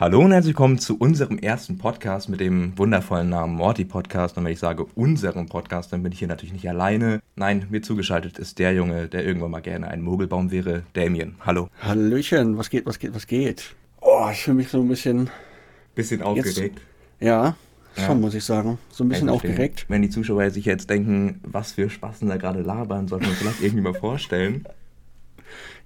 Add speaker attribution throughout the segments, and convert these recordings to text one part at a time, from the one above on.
Speaker 1: Hallo und herzlich willkommen zu unserem ersten Podcast mit dem wundervollen Namen Morty Podcast. Und wenn ich sage unserem Podcast, dann bin ich hier natürlich nicht alleine. Nein, mir zugeschaltet ist der Junge, der irgendwann mal gerne ein Mogelbaum wäre, Damien. Hallo.
Speaker 2: Hallöchen, was geht, was geht, was geht? Oh, ich fühle mich so ein bisschen.
Speaker 1: Bisschen aufgeregt.
Speaker 2: Jetzt, ja, schon, ja. muss ich sagen. So ein bisschen
Speaker 1: also
Speaker 2: aufgeregt.
Speaker 1: Wenn die Zuschauer sich jetzt denken, was für Spasten da gerade labern, sollten wir uns vielleicht irgendwie mal vorstellen.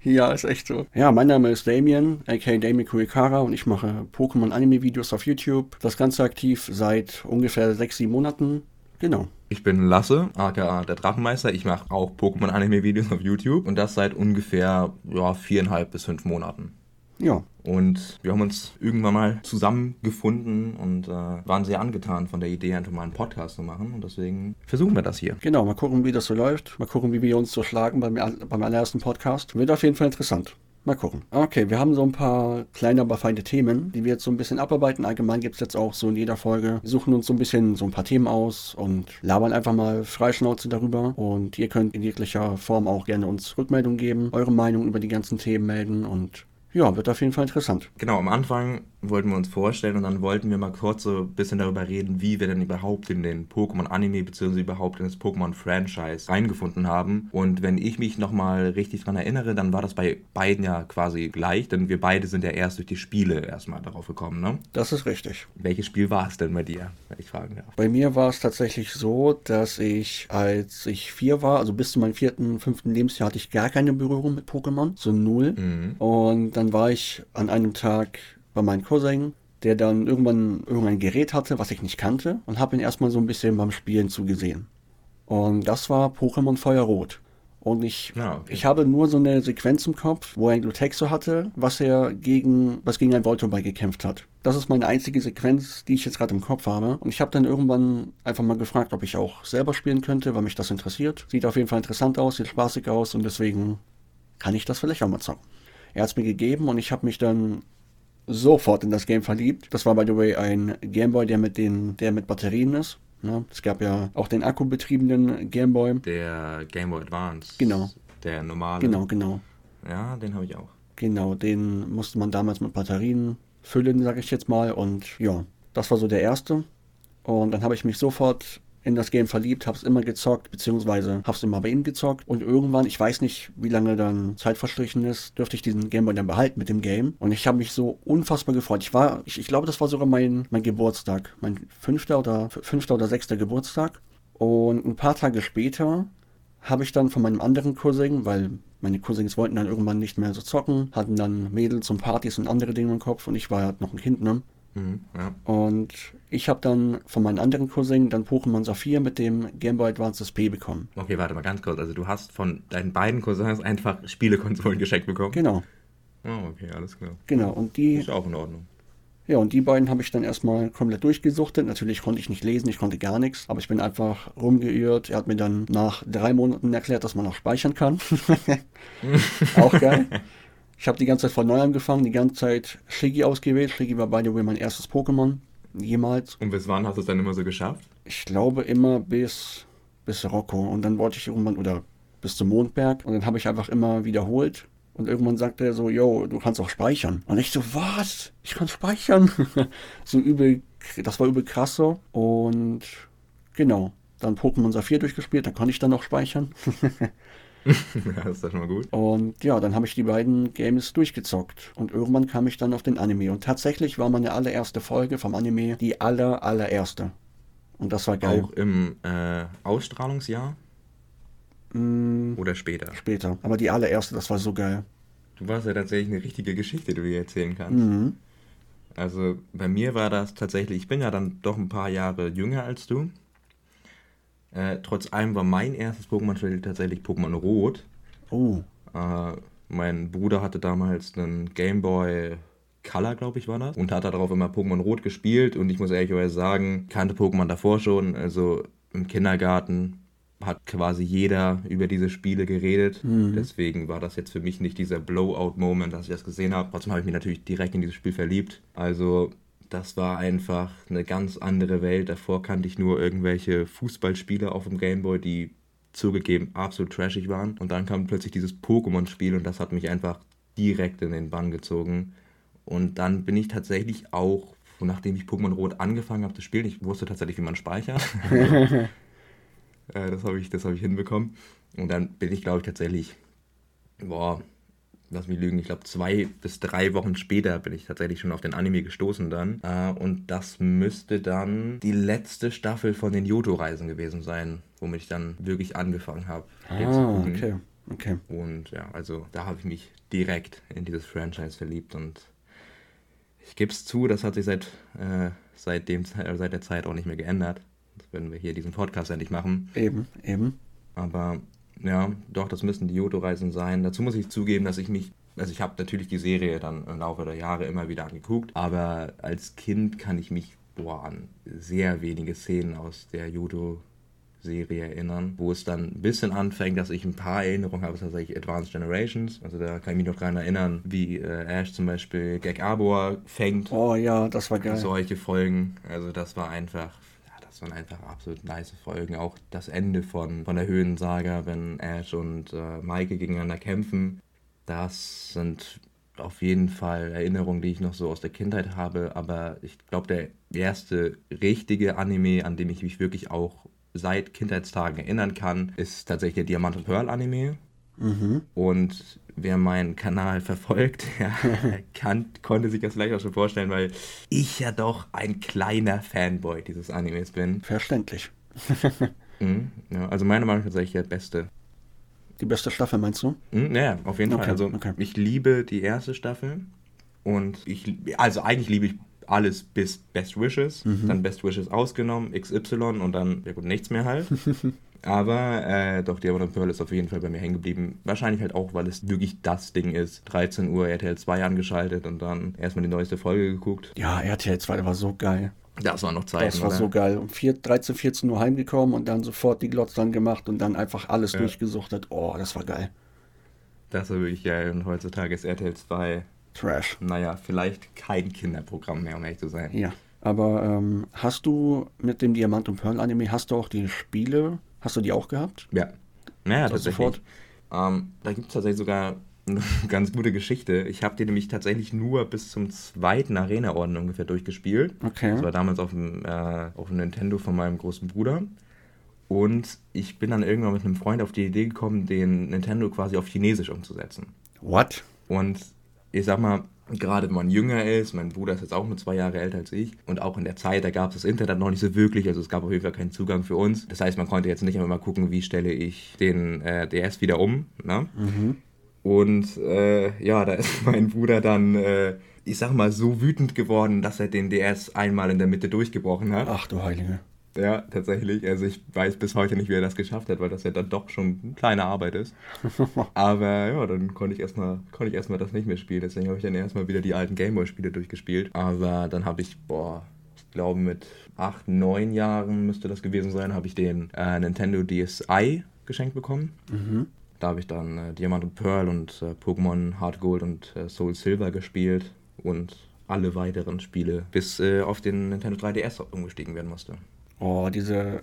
Speaker 2: Ja, ist echt so. Ja, mein Name ist Damien, aka Damien Kurikara und ich mache Pokémon-Anime-Videos auf YouTube. Das Ganze aktiv seit ungefähr sechs, sieben Monaten. Genau.
Speaker 1: Ich bin Lasse, aka der Drachenmeister. Ich mache auch Pokémon-Anime-Videos auf YouTube und das seit ungefähr ja, viereinhalb bis fünf Monaten.
Speaker 2: Ja.
Speaker 1: Und wir haben uns irgendwann mal zusammengefunden und äh, waren sehr angetan von der Idee, einfach mal einen Podcast zu machen. Und deswegen versuchen wir das hier.
Speaker 2: Genau, mal gucken, wie das so läuft. Mal gucken, wie wir uns so schlagen beim, beim allerersten Podcast. Wird auf jeden Fall interessant. Mal gucken. Okay, wir haben so ein paar kleine, aber feine Themen, die wir jetzt so ein bisschen abarbeiten. Allgemein gibt es jetzt auch so in jeder Folge. Wir suchen uns so ein bisschen so ein paar Themen aus und labern einfach mal Freischnauze darüber. Und ihr könnt in jeglicher Form auch gerne uns Rückmeldungen geben, eure Meinung über die ganzen Themen melden und ja, wird auf jeden Fall interessant.
Speaker 1: Genau, am Anfang wollten wir uns vorstellen und dann wollten wir mal kurz so ein bisschen darüber reden, wie wir denn überhaupt in den Pokémon-Anime bzw. überhaupt in das Pokémon-Franchise reingefunden haben. Und wenn ich mich nochmal richtig dran erinnere, dann war das bei beiden ja quasi gleich, denn wir beide sind ja erst durch die Spiele erstmal darauf gekommen, ne?
Speaker 2: Das ist richtig.
Speaker 1: Welches Spiel war es denn bei dir, wenn ich fragen darf?
Speaker 2: Bei mir war es tatsächlich so, dass ich, als ich vier war, also bis zu meinem vierten, fünften Lebensjahr, hatte ich gar keine Berührung mit Pokémon, so null. Mhm. Und dann war ich an einem Tag bei meinem Cousin, der dann irgendwann irgendein Gerät hatte, was ich nicht kannte, und habe ihn erstmal so ein bisschen beim Spielen zugesehen. Und das war Pokémon Feuerrot. Und ich, ah, okay. ich habe nur so eine Sequenz im Kopf, wo er ein Glutexo hatte, was er gegen, was gegen ein Voltoball gekämpft hat. Das ist meine einzige Sequenz, die ich jetzt gerade im Kopf habe. Und ich habe dann irgendwann einfach mal gefragt, ob ich auch selber spielen könnte, weil mich das interessiert. Sieht auf jeden Fall interessant aus, sieht spaßig aus und deswegen kann ich das vielleicht auch mal zocken. Er hat es mir gegeben und ich habe mich dann sofort in das Game verliebt. Das war, by the way, ein Gameboy, der mit, den, der mit Batterien ist. Ne? Es gab ja auch den akkubetriebenen Gameboy.
Speaker 1: Der Gameboy Advance.
Speaker 2: Genau.
Speaker 1: Der normale.
Speaker 2: Genau, genau.
Speaker 1: Ja, den habe ich auch.
Speaker 2: Genau, den musste man damals mit Batterien füllen, sage ich jetzt mal. Und ja, das war so der erste. Und dann habe ich mich sofort in das Game verliebt, hab's immer gezockt, beziehungsweise hab's immer bei ihm gezockt. Und irgendwann, ich weiß nicht, wie lange dann Zeit verstrichen ist, dürfte ich diesen Gameboy dann behalten mit dem Game. Und ich habe mich so unfassbar gefreut. Ich war, ich, ich glaube, das war sogar mein, mein Geburtstag. Mein fünfter oder fünfter oder sechster Geburtstag. Und ein paar Tage später habe ich dann von meinem anderen Cousin, weil meine Cousins wollten dann irgendwann nicht mehr so zocken, hatten dann Mädels und Partys und andere Dinge im Kopf und ich war halt noch ein Kind, ne? Mhm, ja. Und ich habe dann von meinen anderen Cousin dann Pokémon Saphir mit dem Game Boy Advance SP bekommen.
Speaker 1: Okay, warte mal ganz kurz. Also du hast von deinen beiden Cousins einfach Spielekonsolen geschenkt bekommen?
Speaker 2: Genau.
Speaker 1: Oh, okay, alles klar.
Speaker 2: Genau, und die...
Speaker 1: Ist auch in Ordnung.
Speaker 2: Ja, und die beiden habe ich dann erstmal komplett durchgesuchtet. Natürlich konnte ich nicht lesen, ich konnte gar nichts, aber ich bin einfach rumgeirrt. Er hat mir dann nach drei Monaten erklärt, dass man auch speichern kann. auch geil. Ich habe die ganze Zeit von neu angefangen, die ganze Zeit Shiggy ausgewählt. Shiggy war, by the way, mein erstes Pokémon. Jemals.
Speaker 1: Und bis wann hast du es dann immer so geschafft?
Speaker 2: Ich glaube immer bis, bis Rocco. Und dann wollte ich irgendwann, oder bis zum Mondberg. Und dann habe ich einfach immer wiederholt. Und irgendwann sagte er so, yo, du kannst auch speichern. Und ich so, was? Ich kann speichern? so übel, das war übel krass so. Und genau, dann Pokémon Saphir durchgespielt, da konnte ich dann noch speichern.
Speaker 1: ja, ist doch schon mal gut.
Speaker 2: Und ja, dann habe ich die beiden Games durchgezockt. Und irgendwann kam ich dann auf den Anime. Und tatsächlich war meine allererste Folge vom Anime die aller, allererste. Und das war geil.
Speaker 1: Auch im äh, Ausstrahlungsjahr?
Speaker 2: Mm,
Speaker 1: Oder später?
Speaker 2: Später. Aber die allererste, das war so geil.
Speaker 1: Du warst ja tatsächlich eine richtige Geschichte, die du dir erzählen kannst.
Speaker 2: Mhm.
Speaker 1: Also bei mir war das tatsächlich, ich bin ja dann doch ein paar Jahre jünger als du. Äh, trotz allem war mein erstes Pokémon-Spiel tatsächlich Pokémon Rot.
Speaker 2: Oh.
Speaker 1: Äh, mein Bruder hatte damals einen Game Boy Color, glaube ich, war das. Und hat darauf immer Pokémon Rot gespielt. Und ich muss ehrlich sagen, kannte Pokémon davor schon. Also im Kindergarten hat quasi jeder über diese Spiele geredet. Mhm. Deswegen war das jetzt für mich nicht dieser Blowout-Moment, dass ich das gesehen habe. Trotzdem habe ich mich natürlich direkt in dieses Spiel verliebt. Also das war einfach eine ganz andere Welt. Davor kannte ich nur irgendwelche Fußballspiele auf dem Gameboy, die zugegeben absolut trashig waren. Und dann kam plötzlich dieses Pokémon-Spiel und das hat mich einfach direkt in den Bann gezogen. Und dann bin ich tatsächlich auch, nachdem ich Pokémon Rot angefangen habe zu spielen, ich wusste tatsächlich, wie man speichert. äh, das habe ich, hab ich hinbekommen. Und dann bin ich, glaube ich, tatsächlich, boah, lass mich lügen, ich glaube zwei bis drei Wochen später bin ich tatsächlich schon auf den Anime gestoßen dann. Äh, und das müsste dann die letzte Staffel von den Yoto-Reisen gewesen sein, womit ich dann wirklich angefangen habe.
Speaker 2: Ah, okay. okay.
Speaker 1: Und ja, also da habe ich mich direkt in dieses Franchise verliebt und ich gebe es zu, das hat sich seit, äh, seit, dem, äh, seit der Zeit auch nicht mehr geändert. wenn wir hier diesen Podcast endlich machen.
Speaker 2: Eben, eben.
Speaker 1: Aber ja, doch, das müssen die Yoto-Reisen sein. Dazu muss ich zugeben, dass ich mich also ich habe natürlich die Serie dann im Laufe der Jahre immer wieder angeguckt, aber als Kind kann ich mich boah, an sehr wenige Szenen aus der Judo Serie erinnern, wo es dann ein bisschen anfängt, dass ich ein paar Erinnerungen habe, tatsächlich Advanced Generations. Also da kann ich mich noch daran erinnern, wie äh, Ash zum Beispiel Gag Arbor fängt.
Speaker 2: Oh ja, das war geil.
Speaker 1: Solche Folgen. Also das war einfach waren einfach absolut nice Folgen. Auch das Ende von, von der Höhensaga, wenn Ash und äh, Maike gegeneinander kämpfen. Das sind auf jeden Fall Erinnerungen, die ich noch so aus der Kindheit habe. Aber ich glaube, der erste richtige Anime, an dem ich mich wirklich auch seit Kindheitstagen erinnern kann, ist tatsächlich der Diamant und Pearl Anime. Mhm. Und wer meinen Kanal verfolgt, kann, konnte sich das vielleicht auch schon vorstellen, weil ich ja doch ein kleiner Fanboy dieses Animes bin.
Speaker 2: Verständlich.
Speaker 1: mhm, ja, also meiner Meinung nach tatsächlich der beste.
Speaker 2: Die beste Staffel meinst du?
Speaker 1: Mhm, ja, auf jeden
Speaker 2: okay,
Speaker 1: Fall. Also
Speaker 2: okay.
Speaker 1: ich liebe die erste Staffel und ich, also eigentlich liebe ich alles bis Best Wishes, mhm. dann Best Wishes ausgenommen, XY und dann, ja gut, nichts mehr halt. Aber äh, doch, Diamond und Pearl ist auf jeden Fall bei mir hängen geblieben. Wahrscheinlich halt auch, weil es wirklich das Ding ist. 13 Uhr RTL 2 angeschaltet und dann erstmal die neueste Folge geguckt.
Speaker 2: Ja, RTL 2 war so geil.
Speaker 1: Das war noch Zeit.
Speaker 2: Das war oder? so geil. Um 4, 13, 14 Uhr heimgekommen und dann sofort die Glotz dann gemacht und dann einfach alles ja. durchgesuchtet. Oh, das war geil.
Speaker 1: Das war wirklich geil. Und heutzutage ist RTL 2
Speaker 2: Trash.
Speaker 1: Naja, vielleicht kein Kinderprogramm mehr, um ehrlich zu sein.
Speaker 2: Ja. Aber ähm, hast du mit dem Diamant und Pearl Anime, hast du auch die Spiele, hast du die auch gehabt?
Speaker 1: Ja. Naja, tatsächlich. Ähm, da gibt es tatsächlich sogar eine ganz gute Geschichte. Ich habe die nämlich tatsächlich nur bis zum zweiten Arena-Orden ungefähr durchgespielt.
Speaker 2: Okay.
Speaker 1: Das war damals auf dem, äh, auf dem Nintendo von meinem großen Bruder. Und ich bin dann irgendwann mit einem Freund auf die Idee gekommen, den Nintendo quasi auf Chinesisch umzusetzen.
Speaker 2: What?
Speaker 1: Und ich sag mal, gerade wenn man jünger ist, mein Bruder ist jetzt auch nur zwei Jahre älter als ich und auch in der Zeit, da gab es das Internet noch nicht so wirklich, also es gab auf jeden Fall keinen Zugang für uns. Das heißt, man konnte jetzt nicht immer mal gucken, wie stelle ich den äh, DS wieder um. Ne? Mhm. Und äh, ja, da ist mein Bruder dann, äh, ich sag mal, so wütend geworden, dass er den DS einmal in der Mitte durchgebrochen hat.
Speaker 2: Ach du Heilige.
Speaker 1: Ja, tatsächlich. Also ich weiß bis heute nicht, wie er das geschafft hat, weil das ja dann doch schon eine kleine Arbeit ist. Aber ja, dann konnte ich erstmal konnte ich erstmal das nicht mehr spielen. Deswegen habe ich dann erstmal wieder die alten Gameboy-Spiele durchgespielt. Aber dann habe ich, boah, ich glaube mit acht, neun Jahren müsste das gewesen sein, habe ich den äh, Nintendo DSi geschenkt bekommen. Mhm. Da habe ich dann äh, Diamant und Pearl und äh, Pokémon Hard Gold und äh, Soul Silver gespielt und alle weiteren Spiele, bis äh, auf den Nintendo 3DS umgestiegen werden musste.
Speaker 2: Oh, diese,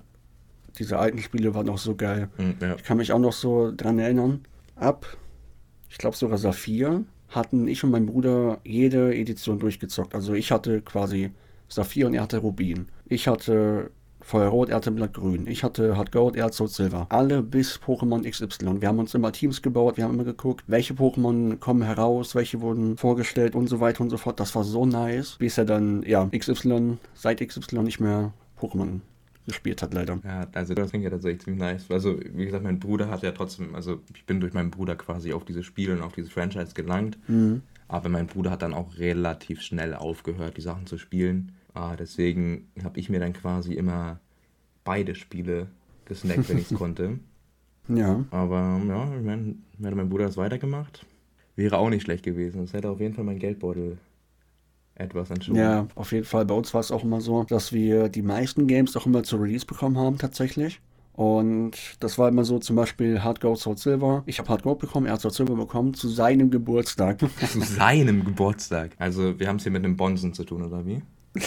Speaker 2: diese alten Spiele waren auch so geil.
Speaker 1: Mhm, ja.
Speaker 2: Ich kann mich auch noch so dran erinnern. Ab, ich glaube sogar Saphir, hatten ich und mein Bruder jede Edition durchgezockt. Also ich hatte quasi Saphir und er hatte Rubin. Ich hatte Feuerrot, er hatte Blattgrün. Ich hatte Hard Gold, er hat Soul Silver. Alle bis Pokémon XY. Wir haben uns immer Teams gebaut, wir haben immer geguckt, welche Pokémon kommen heraus, welche wurden vorgestellt und so weiter und so fort. Das war so nice. Bis er dann, ja, XY, seit XY nicht mehr Pokémon gespielt hat, leider.
Speaker 1: Ja, also das klingt ja tatsächlich ziemlich nice. Also, wie gesagt, mein Bruder hat ja trotzdem, also ich bin durch meinen Bruder quasi auf diese Spiele und auf dieses Franchise gelangt. Mhm. Aber mein Bruder hat dann auch relativ schnell aufgehört, die Sachen zu spielen. Ah, deswegen habe ich mir dann quasi immer beide Spiele gesnackt, wenn ich es konnte.
Speaker 2: Ja.
Speaker 1: Aber ja, ich meine, hätte mein Bruder das weitergemacht, wäre auch nicht schlecht gewesen. Das hätte auf jeden Fall mein Geldbeutel etwas entschoben.
Speaker 2: Ja, auf jeden Fall. Bei uns war es auch immer so, dass wir die meisten Games auch immer zur Release bekommen haben, tatsächlich. Und das war immer so, zum Beispiel Hard Gold, Soul Silver. Ich habe Hard Gold bekommen, er hat Soul Silver bekommen, zu seinem Geburtstag.
Speaker 1: zu seinem Geburtstag? Also, wir haben es hier mit einem Bonsen zu tun, oder wie?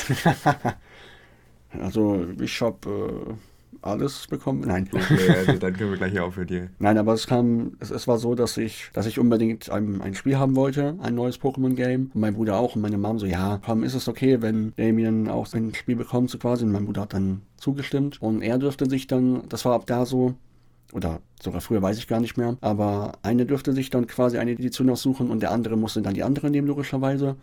Speaker 2: also, ich habe alles bekommen. Nein.
Speaker 1: Okay, also dann können wir gleich hier aufhören hier.
Speaker 2: Nein, aber es kam, es, es war so, dass ich, dass ich unbedingt ein, ein Spiel haben wollte, ein neues Pokémon-Game. Und mein Bruder auch und meine Mom so, ja, komm, ist es okay, wenn Damien auch ein Spiel bekommt, so quasi. Und mein Bruder hat dann zugestimmt. Und er dürfte sich dann, das war ab da so, oder sogar früher weiß ich gar nicht mehr, aber eine dürfte sich dann quasi eine Edition aussuchen und der andere musste dann die andere nehmen, logischerweise.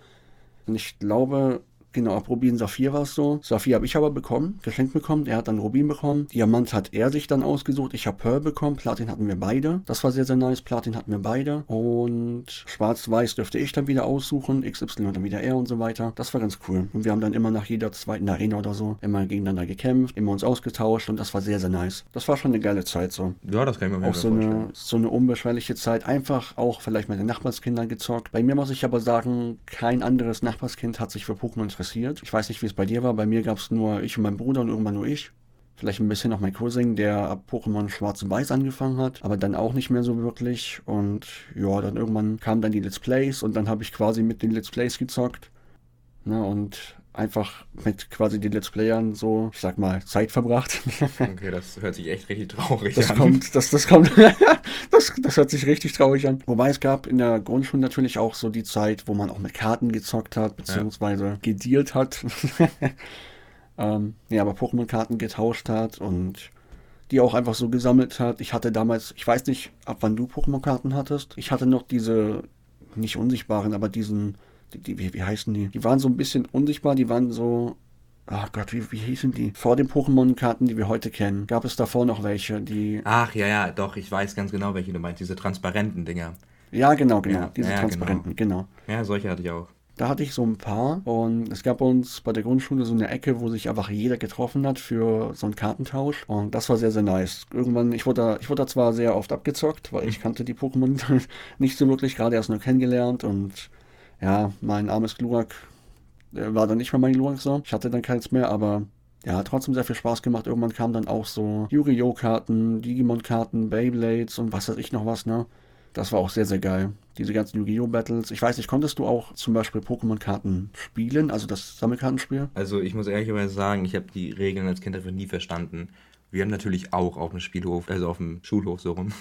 Speaker 2: Und ich glaube, Genau, ab Rubin Saphir war es so. Saphir habe ich aber bekommen, geschenkt bekommen. Er hat dann Rubin bekommen. Diamant hat er sich dann ausgesucht. Ich habe Pearl bekommen. Platin hatten wir beide. Das war sehr, sehr nice. Platin hatten wir beide. Und Schwarz-Weiß dürfte ich dann wieder aussuchen. XY dann wieder er und so weiter. Das war ganz cool. Und wir haben dann immer nach jeder zweiten Arena oder so immer gegeneinander gekämpft, immer uns ausgetauscht und das war sehr, sehr nice. Das war schon eine geile Zeit so.
Speaker 1: Ja, das kann ich mir
Speaker 2: Auch so eine, so eine unbeschwerliche Zeit. Einfach auch vielleicht mit den Nachbarskindern gezockt. Bei mir muss ich aber sagen, kein anderes Nachbarskind hat sich für Pokémon interessiert. Ich weiß nicht, wie es bei dir war. Bei mir gab es nur ich und mein Bruder und irgendwann nur ich. Vielleicht ein bisschen auch mein Cousin, der ab Pokémon Schwarz und Weiß angefangen hat, aber dann auch nicht mehr so wirklich. Und ja, dann irgendwann kamen dann die Let's Plays und dann habe ich quasi mit den Let's Plays gezockt. Ne, und einfach mit quasi den Let's Playern so, ich sag mal, Zeit verbracht.
Speaker 1: Okay, das hört sich echt richtig traurig
Speaker 2: das
Speaker 1: an.
Speaker 2: Kommt, das, das kommt, das, das hört sich richtig traurig an. Wobei es gab in der Grundschule natürlich auch so die Zeit, wo man auch mit Karten gezockt hat, beziehungsweise ja. gedealt hat. ähm, ja, aber Pokémon-Karten getauscht hat und die auch einfach so gesammelt hat. Ich hatte damals, ich weiß nicht, ab wann du Pokémon-Karten hattest. Ich hatte noch diese, nicht unsichtbaren, aber diesen die, die, wie, wie heißen die? Die waren so ein bisschen unsichtbar, die waren so Ach Gott, wie, wie hießen die? Vor den Pokémon-Karten, die wir heute kennen, gab es davor noch welche, die.
Speaker 1: Ach ja, ja, doch, ich weiß ganz genau, welche du meinst. Diese transparenten Dinger.
Speaker 2: Ja, genau, genau. Ja, diese ja, transparenten, genau.
Speaker 1: genau. Ja, solche hatte ich auch.
Speaker 2: Da hatte ich so ein paar und es gab uns bei der Grundschule so eine Ecke, wo sich einfach jeder getroffen hat für so einen Kartentausch und das war sehr, sehr nice. Irgendwann, ich wurde da, ich wurde da zwar sehr oft abgezockt, weil ich kannte die Pokémon nicht so wirklich, gerade erst nur kennengelernt und ja, mein armes Glurak war dann nicht mehr mein Glurak so. Ich hatte dann keins mehr, aber ja, hat trotzdem sehr viel Spaß gemacht. Irgendwann kamen dann auch so Yu-Gi-Oh!-Karten, Digimon-Karten, Beyblades und was weiß ich noch was, ne? Das war auch sehr, sehr geil. Diese ganzen Yu-Gi-Oh! Battles. Ich weiß nicht, konntest du auch zum Beispiel Pokémon-Karten spielen, also das Sammelkartenspiel?
Speaker 1: Also ich muss ehrlicherweise sagen, ich habe die Regeln als Kind einfach nie verstanden. Wir haben natürlich auch auf dem Spielhof, also auf dem Schulhof so rum,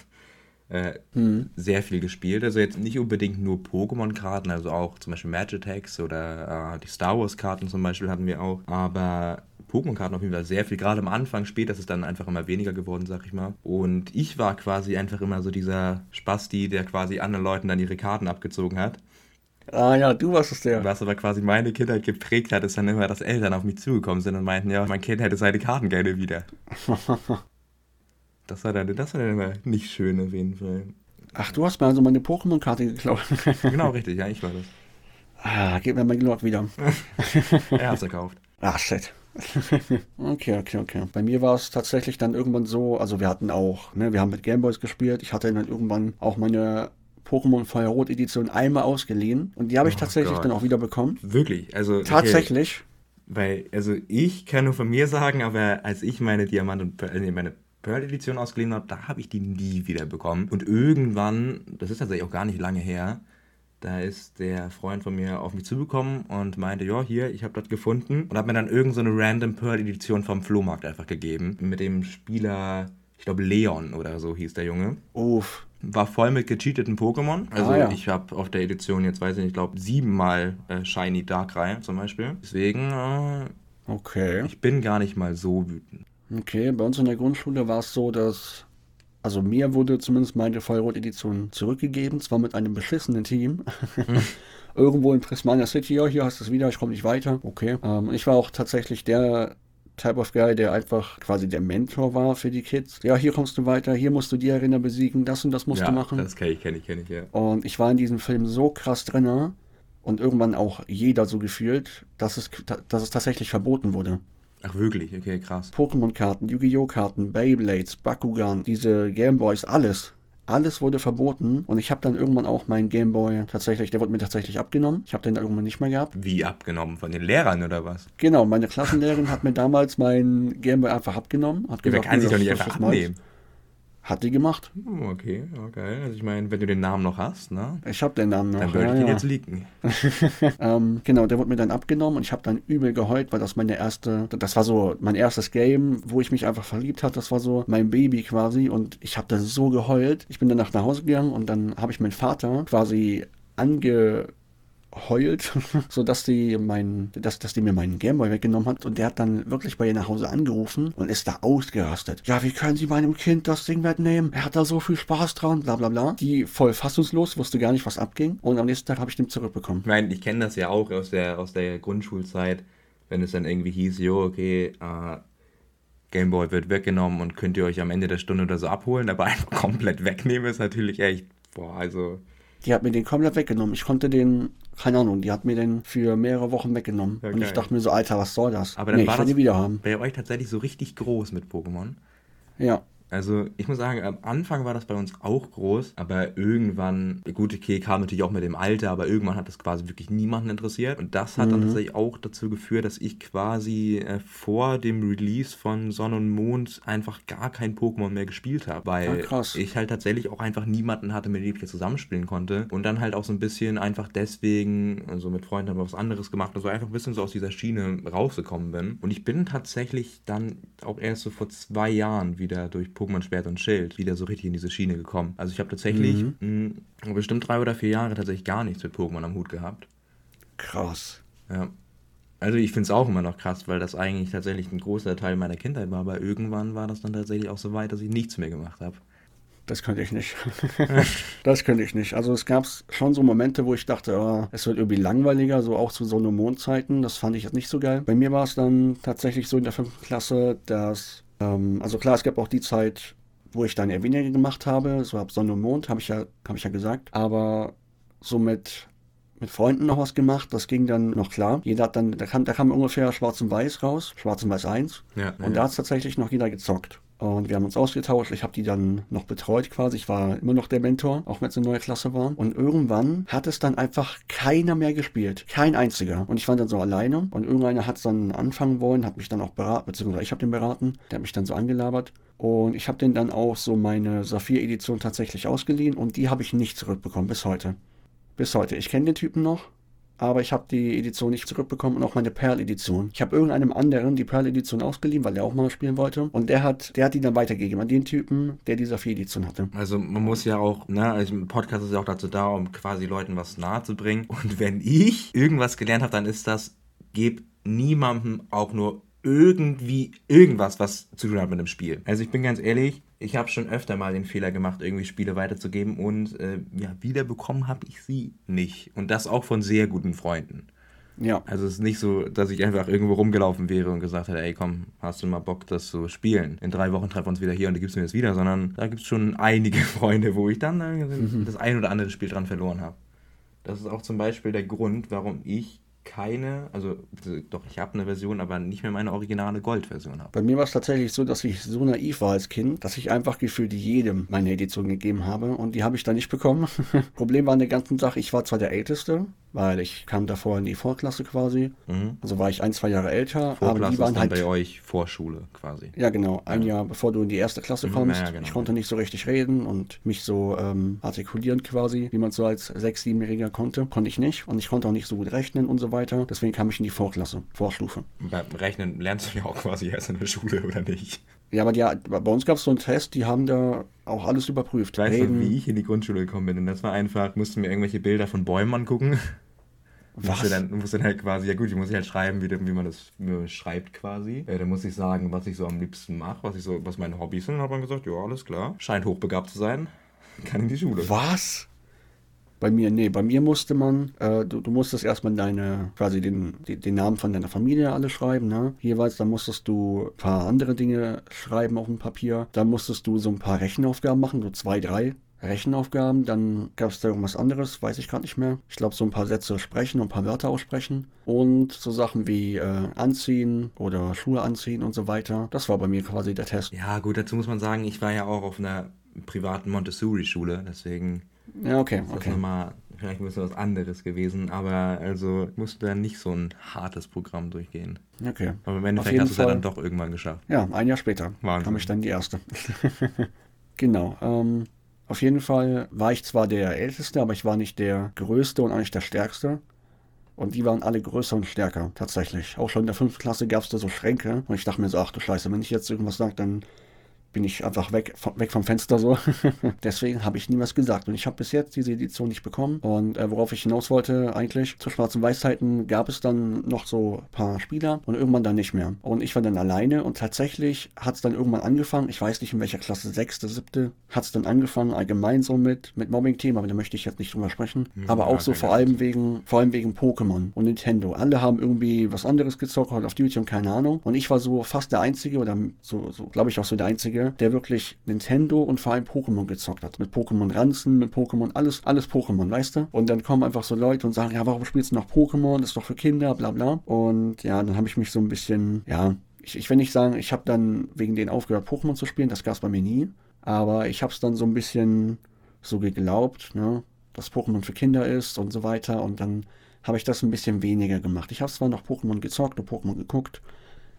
Speaker 1: äh, mhm. sehr viel gespielt. Also jetzt nicht unbedingt nur Pokémon-Karten, also auch zum Beispiel Magitex oder äh, die Star Wars-Karten zum Beispiel hatten wir auch. Aber Pokémon-Karten auf jeden Fall sehr viel. Gerade am Anfang, später ist es dann einfach immer weniger geworden, sag ich mal. Und ich war quasi einfach immer so dieser Spasti, der quasi anderen Leuten dann ihre Karten abgezogen hat.
Speaker 2: Ah ja, du warst es der.
Speaker 1: Was aber quasi meine Kindheit geprägt hat, ist dann immer, dass Eltern auf mich zugekommen sind und meinten, ja, mein Kind hätte seine Karten gerne wieder. Das war dann, das war dann immer nicht schön auf jeden Fall.
Speaker 2: Ach, du hast mir also meine Pokémon-Karte geklaut.
Speaker 1: genau, richtig, ja, ich war das.
Speaker 2: Ah, gib mir mein Glock wieder.
Speaker 1: er hat's gekauft.
Speaker 2: Ach, shit. okay, okay, okay. Bei mir war es tatsächlich dann irgendwann so, also wir hatten auch, ne, wir haben mit Gameboys gespielt. Ich hatte dann irgendwann auch meine Pokémon Feuerrot Edition einmal ausgeliehen und die habe ich oh tatsächlich Gott. dann auch wieder bekommen.
Speaker 1: Wirklich? Also
Speaker 2: tatsächlich.
Speaker 1: Okay. Weil, also ich kann nur von mir sagen, aber als ich meine Diamant und äh, meine Pearl-Edition ausgeliehen habe, da habe ich die nie wieder bekommen. Und irgendwann, das ist tatsächlich auch gar nicht lange her, da ist der Freund von mir auf mich zugekommen und meinte, ja, hier, ich habe das gefunden. Und hat mir dann irgendeine so random Pearl-Edition vom Flohmarkt einfach gegeben. Mit dem Spieler, ich glaube Leon oder so hieß der Junge.
Speaker 2: Uff.
Speaker 1: War voll mit gecheateten Pokémon. Also ah, ja. ich habe auf der Edition jetzt, weiß ich nicht, ich glaube siebenmal äh, Shiny Darkrai zum Beispiel. Deswegen, äh,
Speaker 2: okay.
Speaker 1: ich bin gar nicht mal so wütend.
Speaker 2: Okay, bei uns in der Grundschule war es so, dass, also mir wurde zumindest meine Feuerrot-Edition zurückgegeben, zwar mit einem beschissenen Team. Hm. Irgendwo in Prismania City, ja, hier hast du es wieder, ich komme nicht weiter. Okay. Ähm, ich war auch tatsächlich der Type of Guy, der einfach quasi der Mentor war für die Kids. Ja, hier kommst du weiter, hier musst du die Arena besiegen, das und das musst
Speaker 1: ja,
Speaker 2: du machen.
Speaker 1: Das kenne ich, kenne ich, kenne ich, ja.
Speaker 2: Und ich war in diesem Film so krass drin und irgendwann auch jeder so gefühlt, dass es, dass es tatsächlich verboten wurde.
Speaker 1: Ach wirklich? Okay, krass.
Speaker 2: Pokémon-Karten, Yu-Gi-Oh! Karten, Beyblades, Bakugan, diese Gameboys, alles. Alles wurde verboten und ich habe dann irgendwann auch meinen Gameboy tatsächlich, der wurde mir tatsächlich abgenommen. Ich habe den dann irgendwann nicht mehr gehabt.
Speaker 1: Wie abgenommen? Von den Lehrern oder was?
Speaker 2: Genau, meine Klassenlehrerin hat mir damals meinen Gameboy einfach abgenommen. Hat
Speaker 1: gesagt, Wer kann sich doch nicht einfach abnehmen?
Speaker 2: Hat die gemacht.
Speaker 1: Oh, okay, geil. Also ich meine, wenn du den Namen noch hast, ne?
Speaker 2: Ich habe den Namen noch.
Speaker 1: Dann würde
Speaker 2: ja,
Speaker 1: ich ihn
Speaker 2: ja.
Speaker 1: jetzt leaken.
Speaker 2: ähm, genau, der wurde mir dann abgenommen und ich habe dann übel geheult, weil das meine erste, das war so mein erstes Game, wo ich mich einfach verliebt habe. Das war so mein Baby quasi und ich habe da so geheult. Ich bin danach nach Hause gegangen und dann habe ich meinen Vater quasi ange heult, so dass die mein, dass, dass die mir meinen Gameboy weggenommen hat und der hat dann wirklich bei ihr nach Hause angerufen und ist da ausgerastet. Ja, wie können Sie meinem Kind das Ding wegnehmen? Er hat da so viel Spaß dran, bla bla bla. Die voll fassungslos, wusste gar nicht, was abging und am nächsten Tag habe ich den zurückbekommen.
Speaker 1: Ich meine, ich kenne das ja auch aus der, aus der Grundschulzeit, wenn es dann irgendwie hieß, jo, okay, äh, Gameboy wird weggenommen und könnt ihr euch am Ende der Stunde oder so abholen, aber einfach komplett wegnehmen ist natürlich echt, boah, also
Speaker 2: Die hat mir den komplett weggenommen. Ich konnte den, keine Ahnung, die hat mir den für mehrere Wochen weggenommen.
Speaker 1: Ja,
Speaker 2: und ich dachte mir so, Alter, was soll das?
Speaker 1: Aber dann
Speaker 2: nee,
Speaker 1: war
Speaker 2: ich will
Speaker 1: das
Speaker 2: die wieder haben.
Speaker 1: bei euch tatsächlich so richtig groß mit Pokémon.
Speaker 2: Ja.
Speaker 1: Also ich muss sagen, am Anfang war das bei uns auch groß, aber irgendwann, gut, okay, kam natürlich auch mit dem Alter, aber irgendwann hat das quasi wirklich niemanden interessiert. Und das hat dann tatsächlich auch dazu geführt, dass ich quasi äh, vor dem Release von Sonne und Mond einfach gar kein Pokémon mehr gespielt habe, weil
Speaker 2: Ah, krass.
Speaker 1: ich halt tatsächlich auch einfach niemanden hatte, mit dem ich zusammenspielen konnte. Und dann halt auch so ein bisschen einfach deswegen, also mit Freunden haben wir was anderes gemacht, also einfach ein bisschen so aus dieser Schiene rausgekommen bin. Und ich bin tatsächlich dann auch erst so vor zwei Jahren wieder durch Pokémon Schwert und Schild wieder so richtig in diese Schiene gekommen. Also ich habe tatsächlich mh, bestimmt drei oder vier Jahre tatsächlich gar nichts mit Pokémon am Hut gehabt.
Speaker 2: Krass.
Speaker 1: Ja. Also ich finde es auch immer noch krass, weil das eigentlich tatsächlich ein großer Teil meiner Kindheit war, aber irgendwann war das dann tatsächlich auch so weit, dass ich nichts mehr gemacht habe.
Speaker 2: Das könnte ich nicht. das könnte ich nicht. Also es gab schon so Momente, wo ich dachte, ah, es wird irgendwie langweiliger, so auch zu Sonne- und Mondzeiten. Das fand ich jetzt nicht so geil. Bei mir war es dann tatsächlich so in der fünften Klasse, dass, ähm, also klar, es gab auch die Zeit, wo ich dann eher weniger gemacht habe. So ab Sonne und Mond, habe ich, ja, hab ich ja gesagt. Aber so mit, mit Freunden noch was gemacht, das ging dann noch klar. Jeder hat dann, da kam, da kam ungefähr Schwarz und Weiß raus, Schwarz und Weiß 1.
Speaker 1: Ja,
Speaker 2: Und da hat tatsächlich noch jeder gezockt. Und wir haben uns ausgetauscht. Ich habe die dann noch betreut quasi. Ich war immer noch der Mentor, auch wenn es eine neue Klasse war. Und irgendwann hat es dann einfach keiner mehr gespielt. Kein einziger. Und ich war dann so alleine. Und irgendeiner hat es dann anfangen wollen, hat mich dann auch beraten, beziehungsweise ich habe den beraten. Der hat mich dann so angelabert. Und ich habe den dann auch so meine Saphir-Edition tatsächlich ausgeliehen. Und die habe ich nicht zurückbekommen bis heute. Bis heute. Ich kenne den Typen noch, aber ich habe die Edition nicht zurückbekommen und auch meine Perl-Edition. Ich habe irgendeinem anderen die Perl-Edition ausgeliehen, weil der auch mal spielen wollte. Und der hat, der hat die dann weitergegeben an den Typen, der die Saphir-Edition hatte.
Speaker 1: Also man muss ja auch, ne, also ein Podcast ist ja auch dazu da, um quasi Leuten was nahe zu bringen. Und wenn ich irgendwas gelernt habe, dann ist das, geb niemandem auch nur irgendwie irgendwas, was zu tun hat mit dem Spiel. Also ich bin ganz ehrlich, ich habe schon öfter mal den Fehler gemacht, irgendwie Spiele weiterzugeben und äh, ja, wiederbekommen habe ich sie nicht. Und das auch von sehr guten Freunden.
Speaker 2: Ja.
Speaker 1: Also es ist nicht so, dass ich einfach irgendwo rumgelaufen wäre und gesagt hätte, ey komm, hast du mal Bock, das zu spielen? In drei Wochen treffen wir uns wieder hier und du gibst mir das wieder, sondern da gibt es schon einige Freunde, wo ich dann äh, das ein oder andere Spiel dran verloren habe. Das ist auch zum Beispiel der Grund, warum ich keine, also doch, ich habe eine Version, aber nicht mehr meine originale Gold-Version habe.
Speaker 2: Bei mir war es tatsächlich so, dass ich so naiv war als Kind, dass ich einfach gefühlt jedem meine Edition gegeben habe und die habe ich dann nicht bekommen. Problem war an der ganzen Sache, ich war zwar der Älteste, weil ich kam davor in die Vorklasse quasi,
Speaker 1: Mhm.
Speaker 2: also war ich ein, zwei Jahre älter, aber
Speaker 1: Vorklasse
Speaker 2: die waren halt
Speaker 1: bei euch Vorschule quasi.
Speaker 2: Ja, genau. Ein Jahr bevor du in die erste Klasse
Speaker 1: Mhm,
Speaker 2: kommst.
Speaker 1: ja, genau.
Speaker 2: Ich konnte nicht so richtig reden und mich so ähm, artikulieren quasi, wie man so als Sechs-, Siebenjähriger konnte. Konnte ich nicht. Und ich konnte auch nicht so gut rechnen und so weiter. Deswegen kam ich in die Vorklasse, Vorstufe.
Speaker 1: Beim Rechnen lernst du ja auch quasi erst in der Schule, oder nicht?
Speaker 2: Ja, aber die, bei uns gab es so einen Test, die haben da auch alles überprüft.
Speaker 1: Weißt du,
Speaker 2: Reden,
Speaker 1: wie ich in die Grundschule gekommen bin? Und das war einfach, musste mir irgendwelche Bilder von Bäumen angucken.
Speaker 2: Was?
Speaker 1: Musste dann, musste dann halt quasi, ja gut, ich muss halt schreiben, wie, wie man das wie man schreibt quasi. Äh, dann muss ich sagen, was ich so am liebsten mache, was ich so, was meine Hobbys sind. Und hat man gesagt, ja, alles klar. Scheint hochbegabt zu sein. Kann in die Schule.
Speaker 2: Was? Bei mir, nee, bei mir musste man, äh, du, du musstest erstmal deine, quasi den, den Namen von deiner Familie alle schreiben, ne? Jeweils, dann musstest du ein paar andere Dinge schreiben auf dem Papier. Dann musstest du so ein paar Rechenaufgaben machen, so zwei, drei Rechenaufgaben. Dann gab es da irgendwas anderes, weiß ich gerade nicht mehr. Ich glaube, so ein paar Sätze sprechen und ein paar Wörter aussprechen. Und so Sachen wie äh, anziehen oder Schuhe anziehen und so weiter. Das war bei mir quasi der Test.
Speaker 1: Ja, gut, dazu muss man sagen, ich war ja auch auf einer privaten Montessori-Schule, deswegen
Speaker 2: Ja, okay,
Speaker 1: das
Speaker 2: okay.
Speaker 1: nochmal vielleicht ein bisschen was anderes gewesen, aber also ich musste dann nicht so ein hartes Programm durchgehen.
Speaker 2: Okay.
Speaker 1: Aber im Endeffekt hast du es ja dann doch irgendwann geschafft.
Speaker 2: Ja, ein Jahr später
Speaker 1: Wahnsinn.
Speaker 2: kam ich dann die erste. Genau. Ähm, auf jeden Fall war ich zwar der Älteste, aber ich war nicht der Größte und auch nicht der Stärkste. Und die waren alle größer und stärker, tatsächlich. Auch schon in der fünften Klasse gab es da so Schränke. Und ich dachte mir so, ach du Scheiße, wenn ich jetzt irgendwas sage, dann bin ich einfach weg, weg vom Fenster so. Deswegen habe ich nie was gesagt. Und ich habe bis jetzt diese Edition nicht bekommen. Und äh, worauf ich hinaus wollte, eigentlich, zu schwarzen Weisheiten gab es dann noch so ein paar Spieler und irgendwann dann nicht mehr. Und ich war dann alleine und tatsächlich hat es dann irgendwann angefangen, ich weiß nicht in welcher Klasse, sechste, siebte, hat es dann angefangen, allgemein so mit, mit Mobbing-Themen, aber da möchte ich jetzt nicht drüber sprechen. Mhm, aber auch so vor allem wegen, vor allem wegen Pokémon und Nintendo. Alle haben irgendwie was anderes gezockt, halt auf Duty und keine Ahnung. Und ich war so fast der Einzige oder so, so glaube ich auch so der Einzige, Einzige, der wirklich Nintendo und vor allem Pokémon gezockt hat. Mit Pokémon Ranzen, mit Pokémon, alles, alles Pokémon, weißt du? Und dann kommen einfach so Leute und sagen, ja, warum spielst du noch Pokémon? Das ist doch für Kinder, bla bla. Und ja, dann habe ich mich so ein bisschen, ja, ich, ich will nicht sagen, ich habe dann wegen denen aufgehört, Pokémon zu spielen, das gab es bei mir nie. Aber ich habe es dann so ein bisschen so geglaubt, ne, dass Pokémon für Kinder ist und so weiter. Und dann habe ich das ein bisschen weniger gemacht. Ich habe zwar noch Pokémon gezockt und Pokémon geguckt,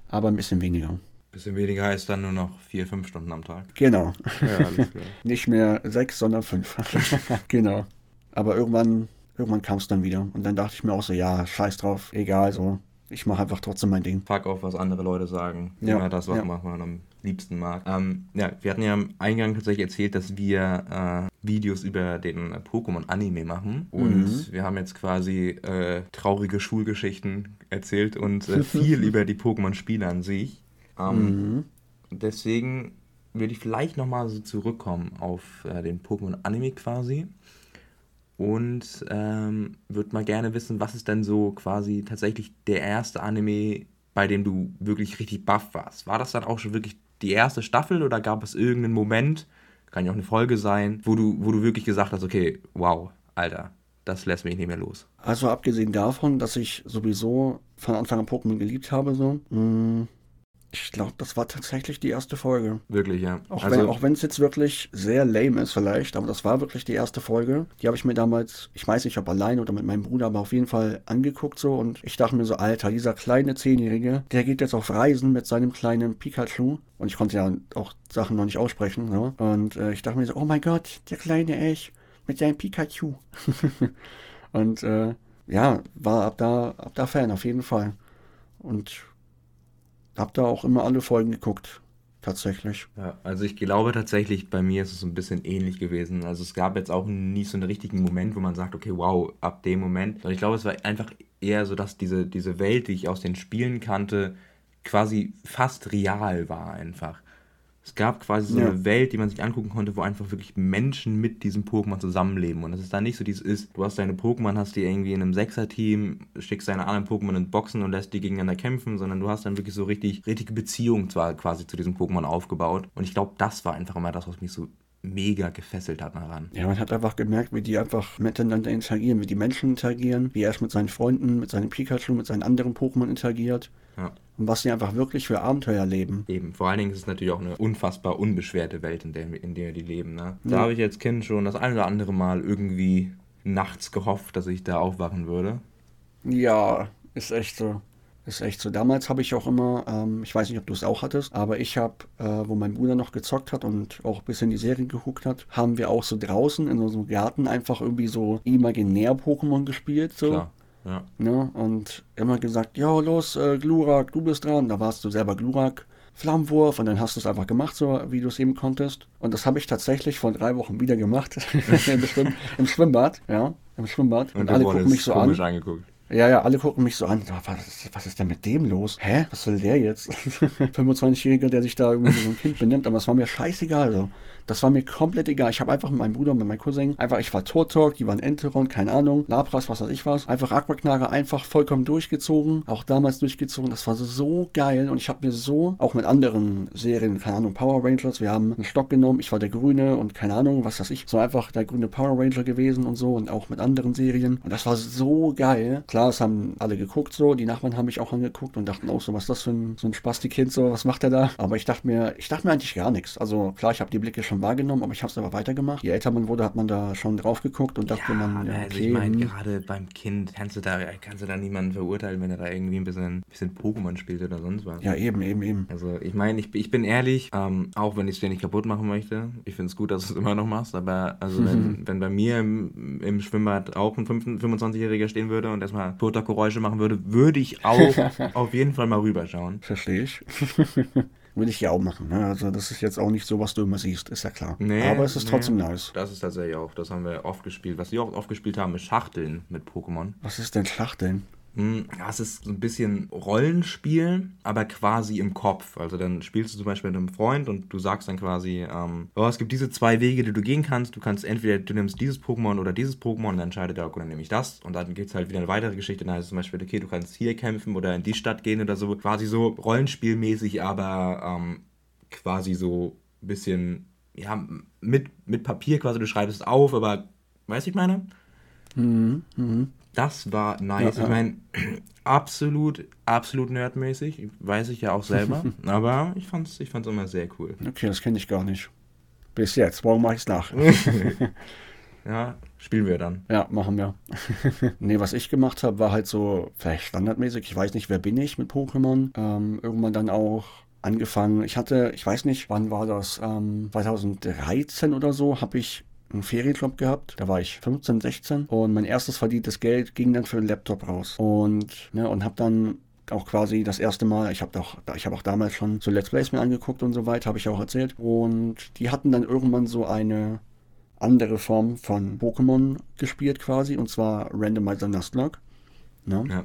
Speaker 2: aber ein bisschen weniger.
Speaker 1: Bisschen weniger heißt dann nur noch vier, fünf Stunden am Tag.
Speaker 2: Genau. Ja, Nicht mehr sechs, sondern fünf. genau. Aber irgendwann, irgendwann kam es dann wieder. Und dann dachte ich mir auch so, ja, scheiß drauf, egal, so. Ich mache einfach trotzdem mein Ding.
Speaker 1: Fuck auf, was andere Leute sagen. Ja. Immer das, was ja. man am liebsten mag. Ähm, ja, wir hatten ja im Eingang tatsächlich erzählt, dass wir äh, Videos über den Pokémon-Anime machen. Und mhm. wir haben jetzt quasi äh, traurige Schulgeschichten erzählt und äh, viel über die Pokémon-Spiele an sich. Ähm, mhm. Deswegen würde ich vielleicht nochmal so zurückkommen auf äh, den Pokémon-Anime quasi. Und ähm, würde mal gerne wissen, was ist denn so quasi tatsächlich der erste Anime, bei dem du wirklich richtig baff warst? War das dann auch schon wirklich die erste Staffel oder gab es irgendeinen Moment, kann ja auch eine Folge sein, wo du, wo du wirklich gesagt hast, okay, wow, Alter, das lässt mich nicht mehr los.
Speaker 2: Also abgesehen davon, dass ich sowieso von Anfang an Pokémon geliebt habe, so, mh, mm, ich glaube, das war tatsächlich die erste Folge.
Speaker 1: Wirklich, ja.
Speaker 2: Auch also, wenn es jetzt wirklich sehr lame ist vielleicht, aber das war wirklich die erste Folge. Die habe ich mir damals, ich weiß nicht, ob allein oder mit meinem Bruder, aber auf jeden Fall angeguckt so und ich dachte mir so, Alter, dieser kleine Zehnjährige, der geht jetzt auf Reisen mit seinem kleinen Pikachu und ich konnte ja auch Sachen noch nicht aussprechen. Ne? Und äh, ich dachte mir so, oh mein Gott, der kleine Ash mit seinem Pikachu. und äh, ja, war ab da, ab da Fan auf jeden Fall. Und hab da auch immer alle Folgen geguckt. Tatsächlich.
Speaker 1: Ja, also ich glaube tatsächlich, bei mir ist es ein bisschen ähnlich gewesen. Also es gab jetzt auch nie so einen richtigen Moment, wo man sagt, okay, wow, ab dem Moment. Sondern ich glaube, es war einfach eher so, dass diese, diese Welt, die ich aus den Spielen kannte, quasi fast real war einfach. Es gab quasi so ja. eine Welt, die man sich angucken konnte, wo einfach wirklich Menschen mit diesem Pokémon zusammenleben. Und es ist da nicht so dieses ist, du hast deine Pokémon, hast die irgendwie in einem Sechser-Team, schickst deine anderen Pokémon in Boxen und lässt die gegeneinander kämpfen, sondern du hast dann wirklich so richtig, richtige Beziehungen zwar quasi zu diesem Pokémon aufgebaut. Und ich glaube, das war einfach immer das, was mich so mega gefesselt hat daran.
Speaker 2: Ja, man hat einfach gemerkt, wie die einfach miteinander interagieren, wie die Menschen interagieren, wie er mit seinen Freunden, mit seinem Pikachu, mit seinen anderen Pokémon interagiert. Ja. Und was sie einfach wirklich für Abenteuer leben.
Speaker 1: Eben, vor allen Dingen ist es natürlich auch eine unfassbar unbeschwerte Welt, in der, in der die leben. Ne? Da habe ich als Kind schon das ein oder andere Mal irgendwie nachts gehofft, dass ich da aufwachen würde.
Speaker 2: Ja, ist echt so. Ist echt so. Damals habe ich auch immer, ähm, ich weiß nicht, ob du es auch hattest, aber ich habe, äh, wo mein Bruder noch gezockt hat und auch ein bisschen die Serie geguckt hat, haben wir auch so draußen in unserem Garten einfach irgendwie so imaginär Pokémon gespielt. So. Klar. Ja. Ne? Und immer gesagt, ja, los, äh, Glurak, du bist dran. Da warst du selber Glurak. Flammenwurf und dann hast du es einfach gemacht, so wie du es eben konntest. Und das habe ich tatsächlich vor drei Wochen wieder gemacht. Im, Schwimm Im, Schwimmbad, ja. Im Schwimmbad. Und, und alle gucken mich so an. Angeguckt. Ja, ja, alle gucken mich so an. Was, was ist denn mit dem los? Hä? Was soll der jetzt? 25-Jähriger, der sich da irgendwie so ein Kind benimmt. Aber es war mir scheißegal. Also. Das war mir komplett egal. Ich habe einfach mit meinem Bruder und mit meinem Cousin einfach, ich war Turtok, die waren Enteron, keine Ahnung, Labras, was weiß ich was. Einfach Aquaknarre einfach vollkommen durchgezogen. Auch damals durchgezogen. Das war so geil. Und ich habe mir so, auch mit anderen Serien, keine Ahnung, Power Rangers, wir haben einen Stock genommen, ich war der Grüne und keine Ahnung, was weiß ich. So einfach der grüne Power Ranger gewesen und so und auch mit anderen Serien. Und das war so geil. Klar, saß, haben alle geguckt so, die Nachbarn haben mich auch angeguckt und dachten auch so, was ist das für ein, so ein Spasti-Kind so, was macht er da? Aber ich dachte mir, ich dachte mir eigentlich gar nichts. Also klar, ich habe die Blicke schon wahrgenommen, aber ich habe es aber weitergemacht. Je älter man wurde, hat man da schon drauf geguckt und dachte ja, man,
Speaker 1: ja, okay. Also ich meine, hm. gerade beim Kind kannst du da, kannst du da niemanden verurteilen, wenn er da irgendwie ein bisschen, bisschen Pokémon spielt oder sonst was.
Speaker 2: Ja, eben, eben, eben.
Speaker 1: Also ich meine, ich, ich bin ehrlich, ähm, auch wenn ich es dir nicht kaputt machen möchte, ich finde es gut, dass du es immer noch machst, aber also wenn, wenn bei mir im, im Schwimmbad auch ein 25-Jähriger stehen würde und erstmal Geräusche machen würde, würde ich auch auf jeden Fall mal rüberschauen.
Speaker 2: Verstehe ich. Würde ich ja auch machen. Ne? Also das ist jetzt auch nicht so, was du immer siehst, ist ja klar. Nee, Aber es ist nee. trotzdem nice.
Speaker 1: Das ist tatsächlich auch, das haben wir oft gespielt. Was wir auch oft gespielt haben, ist Schachteln mit Pokémon.
Speaker 2: Was ist denn Schachteln?
Speaker 1: Hm, ja, es ist so ein bisschen Rollenspiel, aber quasi im Kopf. Also dann spielst du zum Beispiel mit einem Freund und du sagst dann quasi, ähm, oh, es gibt diese zwei Wege, die du gehen kannst. Du kannst entweder, du nimmst dieses Pokémon oder dieses Pokémon und dann entscheidet er, okay, dann nehme ich das. Und dann gibt es halt wieder eine weitere Geschichte. Dann heißt es zum Beispiel, okay, du kannst hier kämpfen oder in die Stadt gehen oder so. Quasi so rollenspielmäßig, aber ähm, quasi so ein bisschen, ja, mit, mit Papier quasi, du schreibst es auf, aber, weißt du, ich meine? Mhm, mhm. Das war nice. Ja, ich meine, absolut, absolut nerdmäßig. Weiß ich ja auch selber. aber ich fand's, ich fand's immer sehr cool.
Speaker 2: Okay, das kenne ich gar nicht. Bis jetzt. Morgen mache ich's nach.
Speaker 1: ja, spielen wir dann.
Speaker 2: Ja, machen wir. nee, was ich gemacht habe, war halt so vielleicht standardmäßig. Ich weiß nicht, wer bin ich mit Pokémon. Ähm, irgendwann dann auch angefangen. Ich hatte, ich weiß nicht, wann war das? Ähm, 2013 oder so, habe ich einen Ferienjob gehabt. Da war ich 15, 16 und mein erstes verdientes Geld ging dann für den Laptop raus. Und, ne, und habe dann auch quasi das erste Mal, ich habe auch, ich habe auch damals schon so Let's Plays mir angeguckt und so weiter, habe ich auch erzählt. Und die hatten dann irgendwann so eine andere Form von Pokémon gespielt quasi, und zwar Randomizer Nuzlocke. Ne? Ja.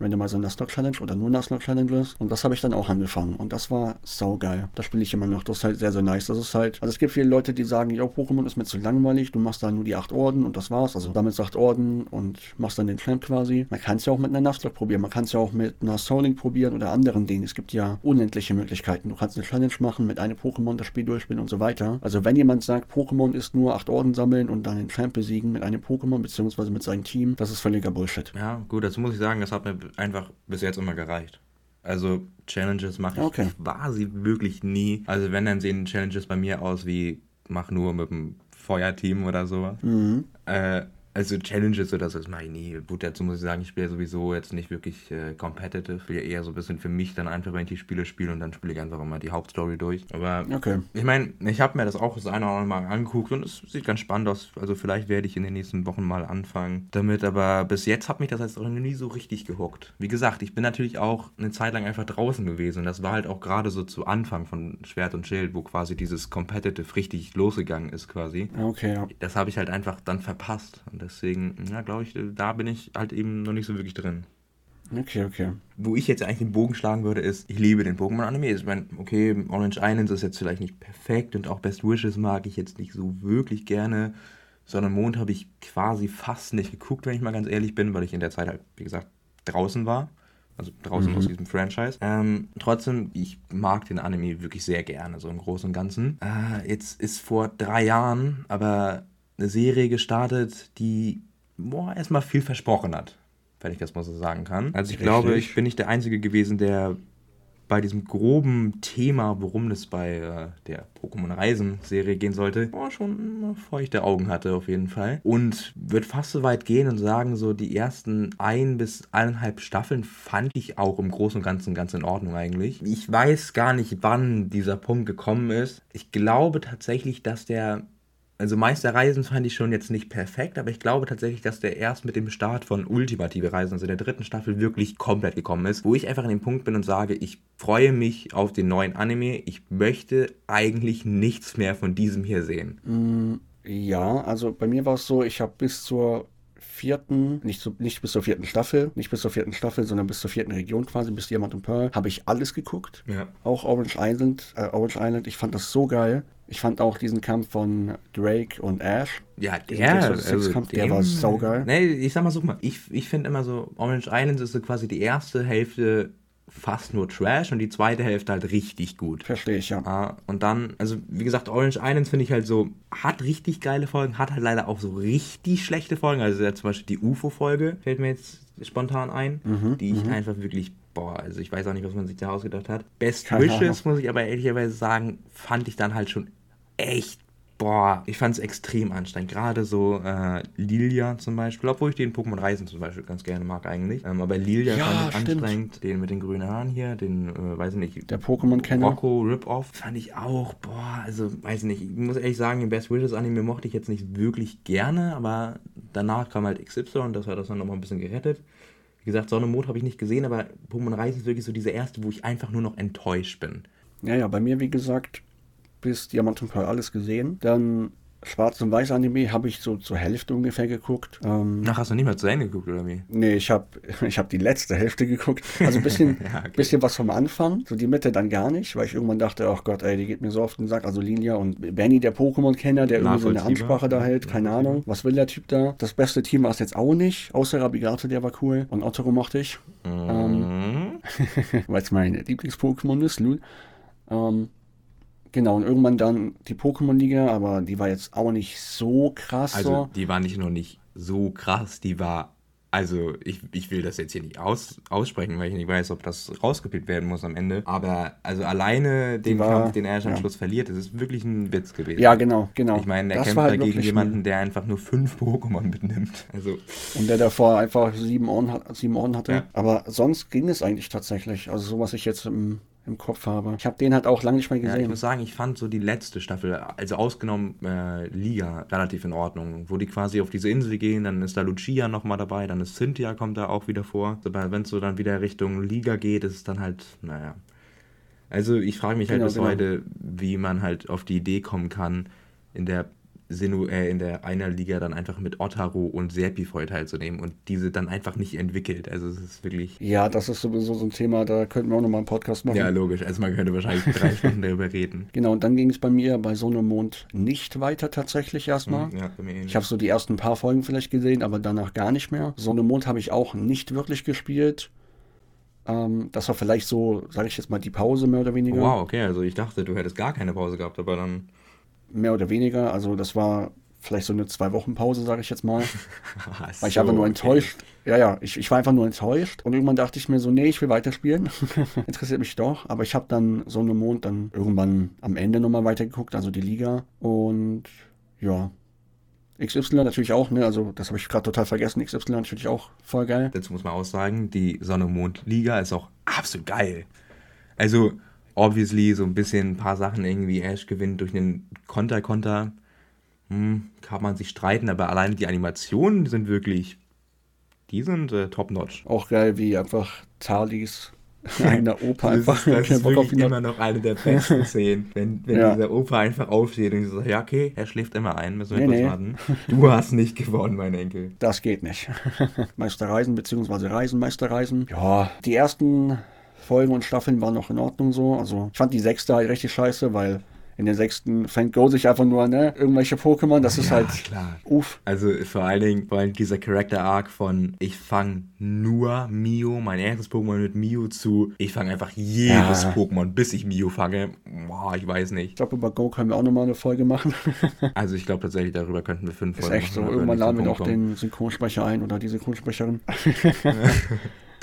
Speaker 2: Randomizer Nuzlocke Challenge oder nur Nuzlocke Challenges. Und das habe ich dann auch angefangen. Und das war saugeil. Das spiele ich immer noch. Das ist halt sehr, sehr nice. Das ist halt, also es gibt viele Leute, die sagen, ja, Pokémon ist mir zu langweilig. Du machst da nur die acht Orden und das war's. Also damit acht Orden und machst dann den Champ quasi. Man kann es ja auch mit einer Nuzlocke probieren. Man kann es ja auch mit einer Souling probieren oder anderen Dingen. Es gibt ja unendliche Möglichkeiten. Du kannst eine Challenge machen, mit einem Pokémon das Spiel durchspielen und so weiter. Also wenn jemand sagt, Pokémon ist nur acht Orden sammeln und dann den Champ besiegen mit einem Pokémon beziehungsweise mit seinem Team, das ist völliger Bullshit.
Speaker 1: Ja, gut, dazu muss ich sagen, das hat mir einfach bis jetzt immer gereicht. Also Challenges mache ich okay. quasi wirklich nie. Also wenn, dann sehen Challenges bei mir aus wie mach nur mit dem Feuerteam oder sowas. Mhm. Äh, also Challenges oder so, das mache ich nie. Gut, dazu muss ich sagen, ich spiele sowieso jetzt nicht wirklich äh, competitive. Ich spiele eher so ein bisschen für mich dann einfach, wenn ich die Spiele spiele und dann spiele ich einfach immer die Hauptstory durch. Aber okay. ich meine, ich habe mir das auch das eine oder andere Mal angeguckt und es sieht ganz spannend aus. Also vielleicht werde ich in den nächsten Wochen mal anfangen damit, aber bis jetzt hat mich das jetzt auch nie so richtig gehuckt. Wie gesagt, ich bin natürlich auch eine Zeit lang einfach draußen gewesen und das war halt auch gerade so zu Anfang von Schwert und Schild, wo quasi dieses Competitive richtig losgegangen ist quasi.
Speaker 2: Okay, ja.
Speaker 1: Das habe ich halt einfach dann verpasst. Und deswegen, ja, glaube ich, da bin ich halt eben noch nicht so wirklich drin.
Speaker 2: Okay, okay.
Speaker 1: Wo ich jetzt eigentlich den Bogen schlagen würde, ist, ich liebe den Pokémon-Anime. Ich meine, okay, Orange Islands ist jetzt vielleicht nicht perfekt und auch Best Wishes mag ich jetzt nicht so wirklich gerne. Sondern Mond habe ich quasi fast nicht geguckt, wenn ich mal ganz ehrlich bin, weil ich in der Zeit halt, wie gesagt, draußen war. Also draußen mhm. aus diesem Franchise. Ähm, trotzdem, ich mag den Anime wirklich sehr gerne, so im Großen und Ganzen. Äh, jetzt ist vor drei Jahren aber eine Serie gestartet, die boah, erstmal viel versprochen hat, wenn ich das mal so sagen kann. Also ich Richtig. glaube, ich bin nicht der Einzige gewesen, der bei diesem groben Thema, worum es bei äh, der Pokémon Reisen Serie gehen sollte, oh, schon feuchte Augen hatte auf jeden Fall. Und wird fast so weit gehen und sagen, so die ersten ein bis eineinhalb Staffeln fand ich auch im Großen und Ganzen ganz in Ordnung eigentlich. Ich weiß gar nicht, wann dieser Punkt gekommen ist. Ich glaube tatsächlich, dass der also Meister Reisen fand ich schon jetzt nicht perfekt, aber ich glaube tatsächlich, dass der erst mit dem Start von Ultimative Reisen, also der dritten Staffel, wirklich komplett gekommen ist, wo ich einfach an dem Punkt bin und sage, ich freue mich auf den neuen Anime. Ich möchte eigentlich nichts mehr von diesem hier sehen.
Speaker 2: Mm, ja, also bei mir war es so, ich habe bis zur vierten, nicht, zu, nicht bis zur vierten Staffel, nicht bis zur vierten Staffel, sondern bis zur vierten Region quasi, bis Diamant und Pearl, habe ich alles geguckt. Ja. Auch Orange Island, äh, Orange Island, ich fand das so geil. Ich fand auch diesen Kampf von Drake und Ash.
Speaker 1: Ja, der, also Kampf, der war saugeil. Nee, ich sag mal so, ich, ich finde immer so, Orange Islands ist so quasi die erste Hälfte fast nur Trash und die zweite Hälfte halt richtig gut.
Speaker 2: Verstehe ich, ja.
Speaker 1: Und dann, also wie gesagt, Orange Islands finde ich halt so, hat richtig geile Folgen, hat halt leider auch so richtig schlechte Folgen. Also ja, zum Beispiel die UFO-Folge fällt mir jetzt spontan ein, mhm, die ich mhm. einfach wirklich, boah, also ich weiß auch nicht, was man sich da ausgedacht hat. Best Wishes, muss ich aber ehrlicherweise sagen, fand ich dann halt schon echt boah, ich fand es extrem anstrengend. Gerade so äh, Lilia zum Beispiel, obwohl ich den Pokémon Reisen zum Beispiel ganz gerne mag eigentlich. Ähm, aber Lilia ja, fand ich stimmt. anstrengend. Den mit den grünen Haaren hier, den, äh, weiß ich nicht.
Speaker 2: Der Pokémon-Kenner.
Speaker 1: Rocco Rip-Off fand ich auch, boah, also weiß ich nicht. Ich muss ehrlich sagen, den Best Wishes Anime mochte ich jetzt nicht wirklich gerne, aber danach kam halt XY und das hat das dann nochmal ein bisschen gerettet. Wie gesagt, Sonne und Mond habe ich nicht gesehen, aber Pokémon Reisen ist wirklich so diese erste, wo ich einfach nur noch enttäuscht bin.
Speaker 2: Ja, ja, bei mir, wie gesagt, bis Diamant und Pearl alles gesehen. Dann Schwarz- und Weiß-Anime habe ich so zur Hälfte ungefähr geguckt.
Speaker 1: Ähm, Ach, hast du nicht mehr zu Ende geguckt, oder wie?
Speaker 2: Nee, ich habe ich hab die letzte Hälfte geguckt. Also ein bisschen, ja, okay. bisschen was vom Anfang. So die Mitte dann gar nicht, weil ich irgendwann dachte, ach Gott, ey, die geht mir so auf den Sack. Also Lilia und Benny, der Pokémon-Kenner, der irgendwie so eine Ansprache da hält, keine Ahnung. Was will der Typ da? Das beste Team war es jetzt auch nicht, außer Rabigato, der war cool. Und Otto mochte ich. Mhm. Ähm, weil es mein Lieblings-Pokémon ist, Lul. Ähm, Genau, und irgendwann dann die Pokémon-Liga, aber die war jetzt auch nicht so krass.
Speaker 1: Also, so. die war nicht nur nicht so krass, die war. Also, ich, ich will das jetzt hier nicht aus, aussprechen, weil ich nicht weiß, ob das rausgepickt werden muss am Ende. Aber, also alleine den war, Kampf, den er am ja. Schluss verliert, das ist wirklich ein Witz gewesen.
Speaker 2: Ja, genau, genau.
Speaker 1: Ich meine, er das kämpft halt dagegen jemanden, der einfach nur fünf Pokémon mitnimmt. Also.
Speaker 2: Und der davor einfach sieben Ohren, sieben Ohren hatte. Ja. Aber sonst ging es eigentlich tatsächlich. Also, so was ich jetzt im im Kopf habe. Ich habe den halt auch lange nicht mehr gesehen. Ja,
Speaker 1: ich muss sagen, ich fand so die letzte Staffel, also ausgenommen äh, Liga, relativ in Ordnung. Wo die quasi auf diese Insel gehen, dann ist da Lucia nochmal dabei, dann ist Cynthia kommt da auch wieder vor. Aber wenn es so dann wieder Richtung Liga geht, ist es dann halt, naja. Also ich frage mich halt genau, bis genau. heute, wie man halt auf die Idee kommen kann, in der Sinu, äh, in der einer Liga dann einfach mit Ottaro und Serpifeu teilzunehmen und diese dann einfach nicht entwickelt. Also es ist wirklich.
Speaker 2: Ja, das ist sowieso so ein Thema, da könnten wir auch nochmal einen Podcast machen.
Speaker 1: Ja, logisch. Also man könnte wahrscheinlich drei Stunden darüber reden.
Speaker 2: Genau, und dann ging es bei mir bei Sonne Mond nicht weiter tatsächlich erstmal. Hm, ja, bei mir ich habe so die ersten paar Folgen vielleicht gesehen, aber danach gar nicht mehr. Sonne Mond habe ich auch nicht wirklich gespielt. Ähm, das war vielleicht so, sage ich jetzt mal, die Pause mehr oder weniger.
Speaker 1: wow, okay, also ich dachte, du hättest gar keine Pause gehabt, aber dann
Speaker 2: mehr oder weniger. Also das war vielleicht so eine Zwei-Wochen-Pause, sage ich jetzt mal. weil ich einfach nur enttäuscht. Okay. Ja, ja, ich, ich war einfach nur enttäuscht. Und irgendwann dachte ich mir so, nee, ich will weiterspielen. Interessiert mich doch. Aber ich habe dann so einen Mond dann irgendwann am Ende nochmal weitergeguckt, also die Liga. Und ja, XY natürlich auch, ne? Also das habe ich gerade total vergessen. XY natürlich auch voll geil.
Speaker 1: Dazu muss man auch sagen, die Sonne-Mond-Liga ist auch absolut geil. Also obviously so ein bisschen ein paar Sachen irgendwie Ash gewinnt durch einen Konter-Konter. Hm, kann man sich streiten, aber alleine die Animationen sind wirklich, die sind äh, top-notch.
Speaker 2: Auch geil, wie einfach Talis einer Opa einfach.
Speaker 1: Das ist, das ist immer noch eine der besten Szenen. Wenn, wenn ja. dieser Opa einfach aufsteht und sagt, ja, okay, er schläft immer ein, müssen wir nee, nee. warten. Du hast nicht gewonnen, mein Enkel.
Speaker 2: Das geht nicht. Meisterreisen bzw. Reisenmeisterreisen. Ja, die ersten Folgen und Staffeln waren noch in Ordnung so. Also ich fand die sechste halt richtig scheiße, weil in der sechsten fängt Go sich einfach nur, ne, irgendwelche Pokémon, das ist ja, halt
Speaker 1: klar. uff. Also vor allen Dingen, vor allem dieser Character Arc von ich fange nur Mio, mein erstes Pokémon mit Mio zu, ich fange einfach jedes ja. Pokémon, bis ich Mio fange. Boah, ich weiß nicht.
Speaker 2: Ich glaube, über Go können wir auch nochmal eine Folge machen.
Speaker 1: also ich glaube tatsächlich, darüber könnten wir fünf Folgen
Speaker 2: machen. Ist echt so, irgendwann laden wir noch den Synchronsprecher ein oder die Synchronsprecherin.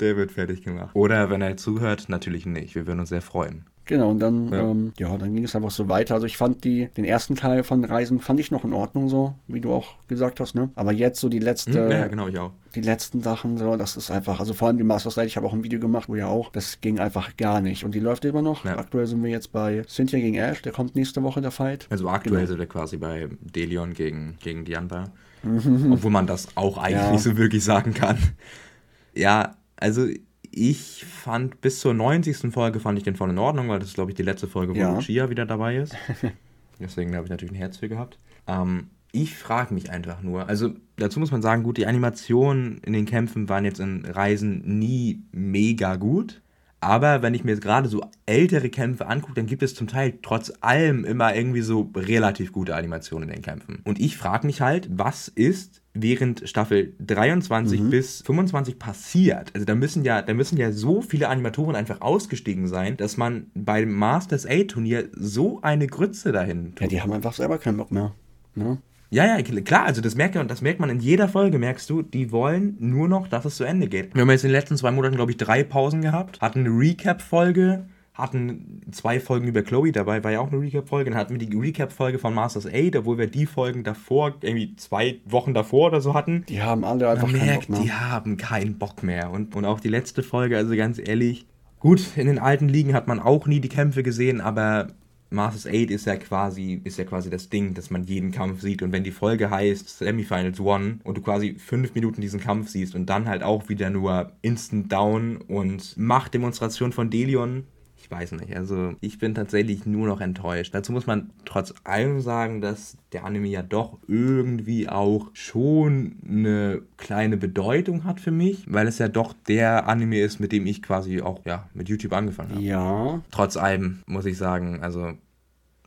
Speaker 1: Der wird fertig gemacht. Oder wenn er zuhört, natürlich nicht. Wir würden uns sehr freuen.
Speaker 2: Genau, und dann, ja. Ähm, ja, dann ging es einfach so weiter. Also ich fand die, den ersten Teil von Reisen fand ich noch in Ordnung so, wie du auch gesagt hast, ne? Aber jetzt so die letzte.
Speaker 1: Hm, ja, genau, ich auch.
Speaker 2: Die letzten Sachen, so, das ist einfach, also vor allem die Master Slide, ich habe auch ein Video gemacht, wo ja auch, das ging einfach gar nicht. Und die läuft immer noch. Ja. Aktuell sind wir jetzt bei Cynthia gegen Ash, der kommt nächste Woche, der Fight.
Speaker 1: Also aktuell genau. sind wir quasi bei Delion gegen, gegen Dianba. Mhm. Obwohl man das auch eigentlich ja. so wirklich sagen kann. Ja, also ich fand bis zur 90. Folge fand ich den voll in Ordnung, weil das ist, glaube ich, die letzte Folge, wo ja. Lucia wieder dabei ist. Deswegen habe ich natürlich ein Herz für gehabt. Ähm, ich frage mich einfach nur, also dazu muss man sagen, gut, die Animationen in den Kämpfen waren jetzt in Reisen nie mega gut. Aber wenn ich mir jetzt gerade so ältere Kämpfe angucke, dann gibt es zum Teil trotz allem immer irgendwie so relativ gute Animationen in den Kämpfen. Und ich frage mich halt, was ist während Staffel 23 mhm. bis 25 passiert? Also da müssen ja, da müssen ja so viele Animatoren einfach ausgestiegen sein, dass man beim Masters A Turnier so eine Grütze dahin
Speaker 2: tut. Ja, die haben einfach selber keinen Bock mehr. Ne?
Speaker 1: Ja, ja, klar, also das merkt, das merkt man in jeder Folge, merkst du, die wollen nur noch, dass es zu Ende geht. Wir haben jetzt in den letzten zwei Monaten, glaube ich, drei Pausen gehabt, hatten eine Recap-Folge, hatten zwei Folgen über Chloe, dabei war ja auch eine Recap-Folge, dann hatten wir die Recap-Folge von Masters 8, obwohl wir die Folgen davor, irgendwie zwei Wochen davor oder so hatten.
Speaker 2: Die haben alle einfach
Speaker 1: Man merkt, die haben keinen Bock mehr. Und, und auch die letzte Folge, also ganz ehrlich, gut, in den alten Ligen hat man auch nie die Kämpfe gesehen, aber Masters 8 ist ja quasi, ist ja quasi das Ding, dass man jeden Kampf sieht. Und wenn die Folge heißt Semifinals One und du quasi fünf Minuten diesen Kampf siehst und dann halt auch wieder nur Instant Down und Machtdemonstration von Delion, ich weiß nicht. Also ich bin tatsächlich nur noch enttäuscht. Dazu muss man trotz allem sagen, dass der Anime ja doch irgendwie auch schon eine kleine Bedeutung hat für mich, weil es ja doch der Anime ist, mit dem ich quasi auch ja mit YouTube angefangen habe.
Speaker 2: Ja.
Speaker 1: Trotz allem muss ich sagen, also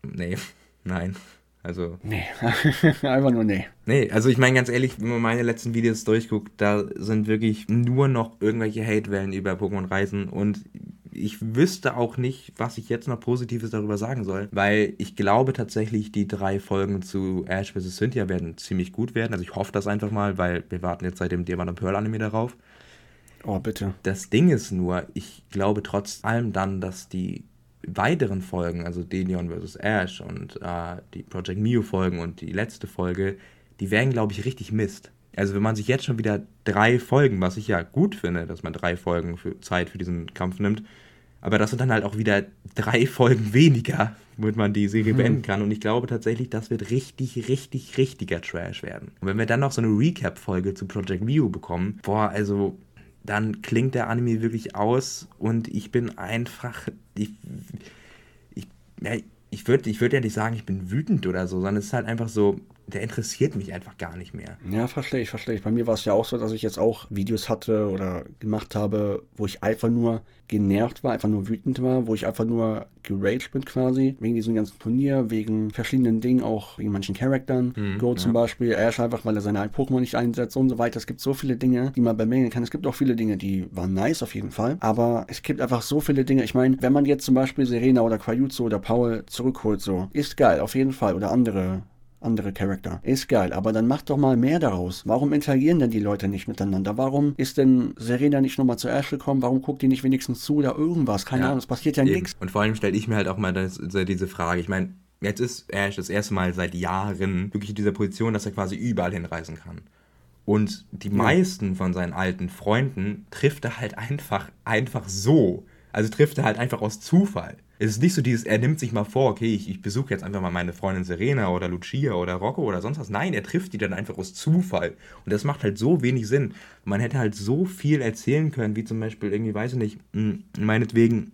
Speaker 1: nee, nein. Also.
Speaker 2: Nee, einfach nur nee.
Speaker 1: Nee, also ich meine ganz ehrlich, wenn man meine letzten Videos durchguckt, da sind wirklich nur noch irgendwelche Hatewellen über Pokémon Reisen und ich wüsste auch nicht, was ich jetzt noch Positives darüber sagen soll, weil ich glaube tatsächlich, die drei Folgen zu Ash vs. Cynthia werden ziemlich gut werden. Also ich hoffe das einfach mal, weil wir warten jetzt seit dem Diamant und Pearl Anime darauf.
Speaker 2: Oh, bitte.
Speaker 1: Das Ding ist nur, ich glaube trotz allem dann, dass die weiteren Folgen, also Delion vs. Ash und äh, die Project Mio Folgen und die letzte Folge, die werden, glaube ich, richtig Mist. Also wenn man sich jetzt schon wieder drei Folgen, was ich ja gut finde, dass man drei Folgen für Zeit für diesen Kampf nimmt, aber das sind dann halt auch wieder drei Folgen weniger, womit man die Serie mhm. beenden kann. Und ich glaube tatsächlich, das wird richtig, richtig, richtiger Trash werden. Und wenn wir dann noch so eine Recap-Folge zu Project View bekommen, boah, also dann klingt der Anime wirklich aus und ich bin einfach. Ich, ich, ja, ich würde ich würd ja nicht sagen, ich bin wütend oder so, sondern es ist halt einfach so, der interessiert mich einfach gar nicht mehr.
Speaker 2: Ja, verstehe ich, verstehe ich. Bei mir war es ja auch so, dass ich jetzt auch Videos hatte oder gemacht habe, wo ich einfach nur genervt war, einfach nur wütend war, wo ich einfach nur geraged bin quasi, wegen diesem ganzen Turnier, wegen verschiedenen Dingen, auch wegen manchen Charaktern. Mhm, Go ja. zum Beispiel, Ash einfach, weil er seine Pokémon nicht einsetzt und so weiter. Es gibt so viele Dinge, die man bemängeln kann. Es gibt auch viele Dinge, die waren nice auf jeden Fall, aber es gibt einfach so viele Dinge. Ich meine, wenn man jetzt zum Beispiel Serena oder Quajutsu oder Paul zurückholt, so, ist geil, auf jeden Fall. Oder andere andere Charakter. Ist geil, aber dann macht doch mal mehr daraus. Warum interagieren denn die Leute nicht miteinander? Warum ist denn Serena nicht nochmal zu Ash gekommen? Warum guckt die nicht wenigstens zu oder irgendwas? Keine ja, Ahnung, es passiert ja nichts.
Speaker 1: Und vor allem stelle ich mir halt auch mal das, diese Frage. Ich meine, jetzt ist Ash das erste Mal seit Jahren wirklich in dieser Position, dass er quasi überall hinreisen kann. Und die ja. meisten von seinen alten Freunden trifft er halt einfach, einfach so. Also trifft er halt einfach aus Zufall es ist nicht so dieses, er nimmt sich mal vor, okay, ich, ich besuche jetzt einfach mal meine Freundin Serena oder Lucia oder Rocco oder sonst was. Nein, er trifft die dann einfach aus Zufall. Und das macht halt so wenig Sinn. Man hätte halt so viel erzählen können, wie zum Beispiel irgendwie, weiß ich nicht, hm, meinetwegen,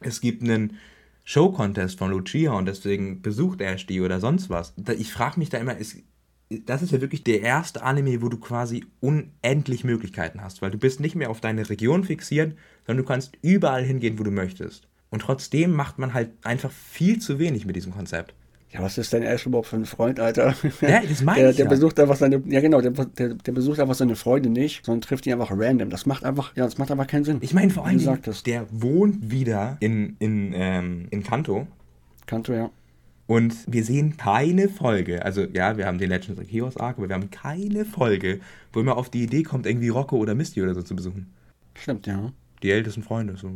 Speaker 1: es gibt einen Show-Contest von Lucia und deswegen besucht er die oder sonst was. Ich frage mich da immer, ist, das ist ja wirklich der erste Anime, wo du quasi unendlich Möglichkeiten hast, weil du bist nicht mehr auf deine Region fixiert, sondern du kannst überall hingehen, wo du möchtest. Und trotzdem macht man halt einfach viel zu wenig mit diesem Konzept.
Speaker 2: Ja, was ist denn Ash überhaupt für ein Freund, Alter?
Speaker 1: Ja, das meine
Speaker 2: der,
Speaker 1: ich.
Speaker 2: Der
Speaker 1: ja.
Speaker 2: besucht einfach seine, ja genau, der, der, der, besucht einfach seine Freunde nicht, sondern trifft die einfach random. Das macht einfach, ja, das macht einfach keinen Sinn.
Speaker 1: Ich meine vor allem, der wohnt wieder in, in, ähm, in Kanto.
Speaker 2: Kanto, ja.
Speaker 1: Und wir sehen keine Folge, also ja, wir haben den Legends of Chaos Arc, aber wir haben keine Folge, wo immer auf die Idee kommt, irgendwie Rocco oder Misty oder so zu besuchen.
Speaker 2: Stimmt, ja.
Speaker 1: Die ältesten Freunde, so,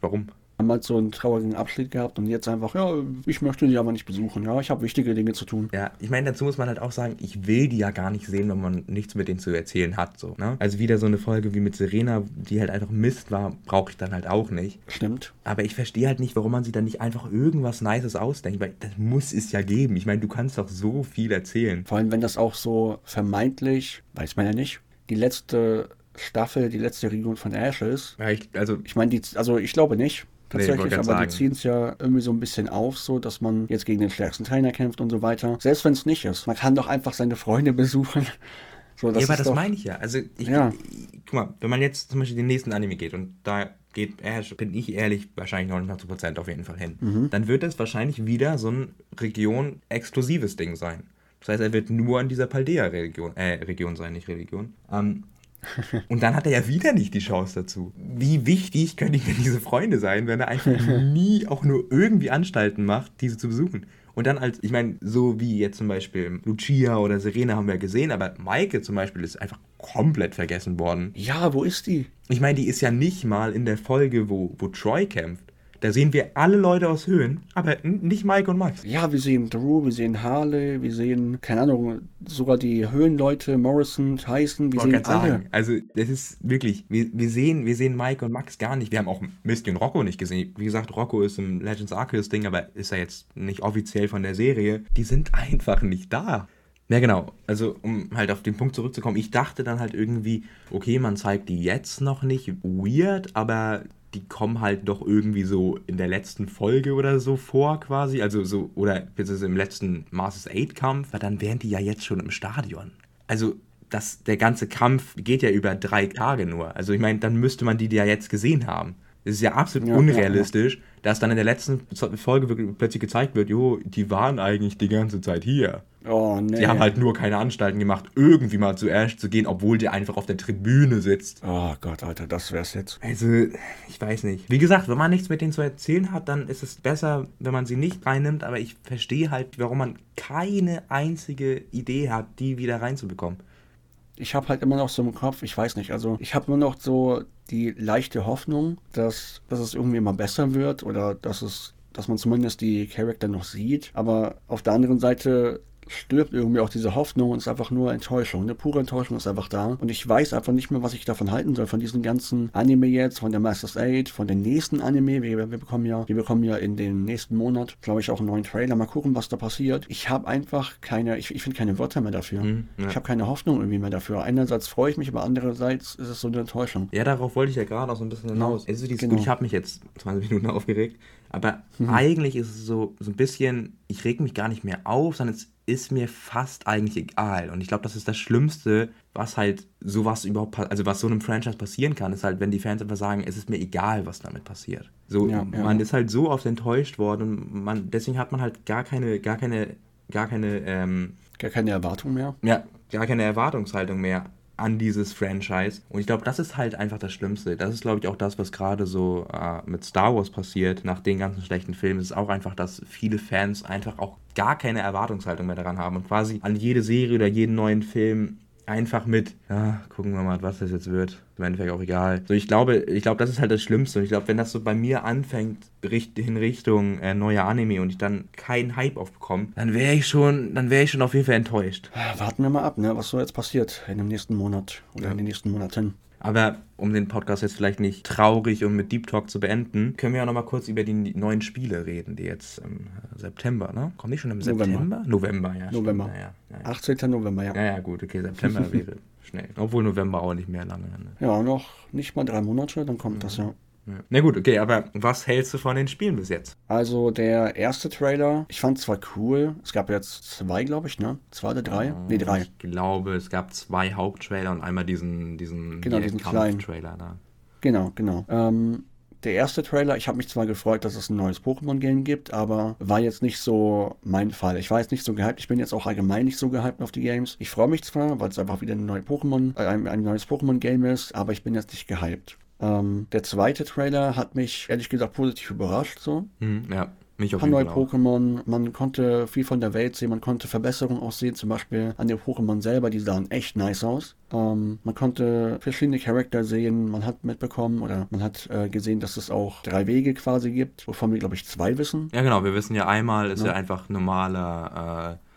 Speaker 1: warum?
Speaker 2: Haben halt so einen traurigen Abschied gehabt und jetzt einfach, ja, ich möchte die aber nicht besuchen, ja, ich habe wichtige Dinge zu tun.
Speaker 1: Ja, ich meine, dazu muss man halt auch sagen, ich will die ja gar nicht sehen, wenn man nichts mit denen zu erzählen hat, so, ne? Also wieder so eine Folge wie mit Serena, die halt einfach Mist war, brauche ich dann halt auch nicht.
Speaker 2: Stimmt.
Speaker 1: Aber ich verstehe halt nicht, warum man sich dann nicht einfach irgendwas Nices ausdenkt, weil das muss es ja geben. Ich meine, du kannst doch so viel erzählen.
Speaker 2: Vor allem, wenn das auch so vermeintlich, weiß man ja nicht, die letzte Staffel, die letzte Region von Ashes.
Speaker 1: Ja, ich, also
Speaker 2: ich meine, also ich glaube nicht tatsächlich, nee, aber sagen. die ziehen es ja irgendwie so ein bisschen auf, so dass man jetzt gegen den stärksten Trainer kämpft und so weiter. Selbst wenn es nicht ist. Man kann doch einfach seine Freunde besuchen.
Speaker 1: So, das ja, aber das doch, meine ich ja. Also, ich,
Speaker 2: ja.
Speaker 1: Ich, guck mal, wenn man jetzt zum Beispiel den nächsten Anime geht und da geht Ash, bin ich ehrlich, wahrscheinlich 99% auf jeden Fall hin, mhm. dann wird es wahrscheinlich wieder so ein Region-exklusives Ding sein. Das heißt, er wird nur in dieser Paldea-Region äh, Region sein, nicht Religion. Ähm, und dann hat er ja wieder nicht die Chance dazu. Wie wichtig können ihm denn diese Freunde sein, wenn er einfach nie auch nur irgendwie Anstalten macht, diese zu besuchen? Und dann als, ich meine, so wie jetzt zum Beispiel Lucia oder Serena haben wir gesehen, aber Maike zum Beispiel ist einfach komplett vergessen worden.
Speaker 2: Ja, wo ist die?
Speaker 1: Ich meine, die ist ja nicht mal in der Folge, wo, wo Troy kämpft. Da sehen wir alle Leute aus Höhen, aber nicht Mike und Max.
Speaker 2: Ja, wir sehen Drew, wir sehen Harley, wir sehen, keine Ahnung, sogar die Höhenleute, Morrison, Tyson, wir sehen alle. Sagen.
Speaker 1: Also, das ist wirklich, wir, wir, sehen, wir sehen Mike und Max gar nicht. Wir haben auch Misty und Rocco nicht gesehen. Wie gesagt, Rocco ist im Legends Arceus Ding, aber ist ja jetzt nicht offiziell von der Serie. Die sind einfach nicht da. Ja, genau. Also, um halt auf den Punkt zurückzukommen, ich dachte dann halt irgendwie, okay, man zeigt die jetzt noch nicht weird, aber die kommen halt doch irgendwie so in der letzten Folge oder so vor quasi, also so, oder beziehungsweise im letzten Masters 8 Kampf, weil dann wären die ja jetzt schon im Stadion. Also das, der ganze Kampf geht ja über drei Tage nur. Also ich meine, dann müsste man die ja jetzt gesehen haben. Es ist ja absolut ja, unrealistisch, ja, ja. dass dann in der letzten Folge plötzlich gezeigt wird, jo, die waren eigentlich die ganze Zeit hier. Oh, nee. Die haben halt nur keine Anstalten gemacht, irgendwie mal zu Ash zu gehen, obwohl der einfach auf der Tribüne sitzt.
Speaker 2: Oh Gott, Alter, das wär's jetzt.
Speaker 1: Also, ich weiß nicht. Wie gesagt, wenn man nichts mit denen zu erzählen hat, dann ist es besser, wenn man sie nicht reinnimmt, aber ich verstehe halt, warum man keine einzige Idee hat, die wieder reinzubekommen
Speaker 2: ich habe halt immer noch so im Kopf, ich weiß nicht, also ich habe immer noch so die leichte Hoffnung, dass, dass es irgendwie immer besser wird oder dass es dass man zumindest die Charakter noch sieht. Aber auf der anderen Seite stirbt irgendwie auch diese Hoffnung und ist einfach nur Enttäuschung. Eine pure Enttäuschung ist einfach da. Und ich weiß einfach nicht mehr, was ich davon halten soll, von diesem ganzen Anime jetzt, von der Masters 8, von den nächsten Anime. Wir, wir, bekommen ja, wir bekommen ja in den nächsten Monat, glaube ich, auch einen neuen Trailer. Mal gucken, was da passiert. Ich habe einfach keine, ich, ich finde keine Wörter mehr dafür. Mhm, ja. Ich habe keine Hoffnung irgendwie mehr dafür. Einerseits freue ich mich, aber andererseits ist es so eine Enttäuschung.
Speaker 1: Ja, darauf wollte ich ja gerade auch so ein bisschen hinaus. Also dieses, genau. Ich habe mich jetzt 20 Minuten aufgeregt, aber mhm. eigentlich ist es so, so ein bisschen, ich reg mich gar nicht mehr auf, sondern es ist mir fast eigentlich egal. Und ich glaube, das ist das Schlimmste, was halt sowas überhaupt, also was so einem Franchise passieren kann, ist halt, wenn die Fans einfach sagen, es ist mir egal, was damit passiert. So, ja, ja. man ist halt so oft enttäuscht worden und man, deswegen hat man halt gar keine, gar keine, gar keine, ähm,
Speaker 2: Gar keine Erwartung mehr?
Speaker 1: Ja, gar keine Erwartungshaltung mehr an dieses Franchise. Und ich glaube, das ist halt einfach das Schlimmste. Das ist, glaube ich, auch das, was gerade so äh, mit Star Wars passiert, nach den ganzen schlechten Filmen. Es ist auch einfach, dass viele Fans einfach auch gar keine Erwartungshaltung mehr daran haben und quasi an jede Serie oder jeden neuen Film einfach mit, ja, gucken wir mal, was das jetzt wird. Im Endeffekt auch egal. So, ich glaube, ich glaube, das ist halt das Schlimmste. Und ich glaube, wenn das so bei mir anfängt, in Richtung äh, neuer Anime und ich dann keinen Hype aufbekomme, dann wäre ich schon, dann wäre ich schon auf jeden Fall enttäuscht.
Speaker 2: Warten wir mal ab, ne, was so jetzt passiert in dem nächsten Monat oder ja. in den nächsten Monaten.
Speaker 1: Aber um den Podcast jetzt vielleicht nicht traurig und mit Deep Talk zu beenden, können wir ja nochmal kurz über die neuen Spiele reden, die jetzt im September, ne? Kommt nicht schon im September?
Speaker 2: November, November ja. November. Stimmt, ja, ja, ja. 18. November, ja.
Speaker 1: Ja, ja, gut, okay, September wäre schnell. Obwohl November auch nicht mehr lange. Ne?
Speaker 2: Ja, noch nicht mal drei Monate, dann kommt mhm. das ja.
Speaker 1: Ja. Na gut, okay, aber was hältst du von den Spielen bis jetzt?
Speaker 2: Also der erste Trailer, ich fand zwar cool, es gab jetzt zwei, glaube ich, ne? Zwei oder drei?
Speaker 1: Oh, ne, drei. Ich glaube, es gab zwei Haupttrailer und einmal diesen, diesen,
Speaker 2: genau, diesen kleinen Trailer da. Genau, genau. Ähm, der erste Trailer, ich habe mich zwar gefreut, dass es ein neues Pokémon-Game gibt, aber war jetzt nicht so mein Fall. Ich war jetzt nicht so gehypt. Ich bin jetzt auch allgemein nicht so gehypt auf die Games. Ich freue mich zwar, weil es einfach wieder ein, neue Pokémon, äh, ein, ein neues Pokémon-Game ist, aber ich bin jetzt nicht gehypt. Ähm, der zweite Trailer hat mich ehrlich gesagt positiv überrascht. So.
Speaker 1: Hm, ja.
Speaker 2: Mich auf ein paar neue Pokémon, man konnte viel von der Welt sehen, man konnte Verbesserungen auch sehen, zum Beispiel an den Pokémon selber, die sahen echt nice aus. Ähm, man konnte verschiedene Charakter sehen, man hat mitbekommen oder man hat äh, gesehen, dass es auch drei Wege quasi gibt, wovon wir glaube ich zwei wissen.
Speaker 1: Ja genau, wir wissen ja einmal ist ja, ja einfach normaler äh,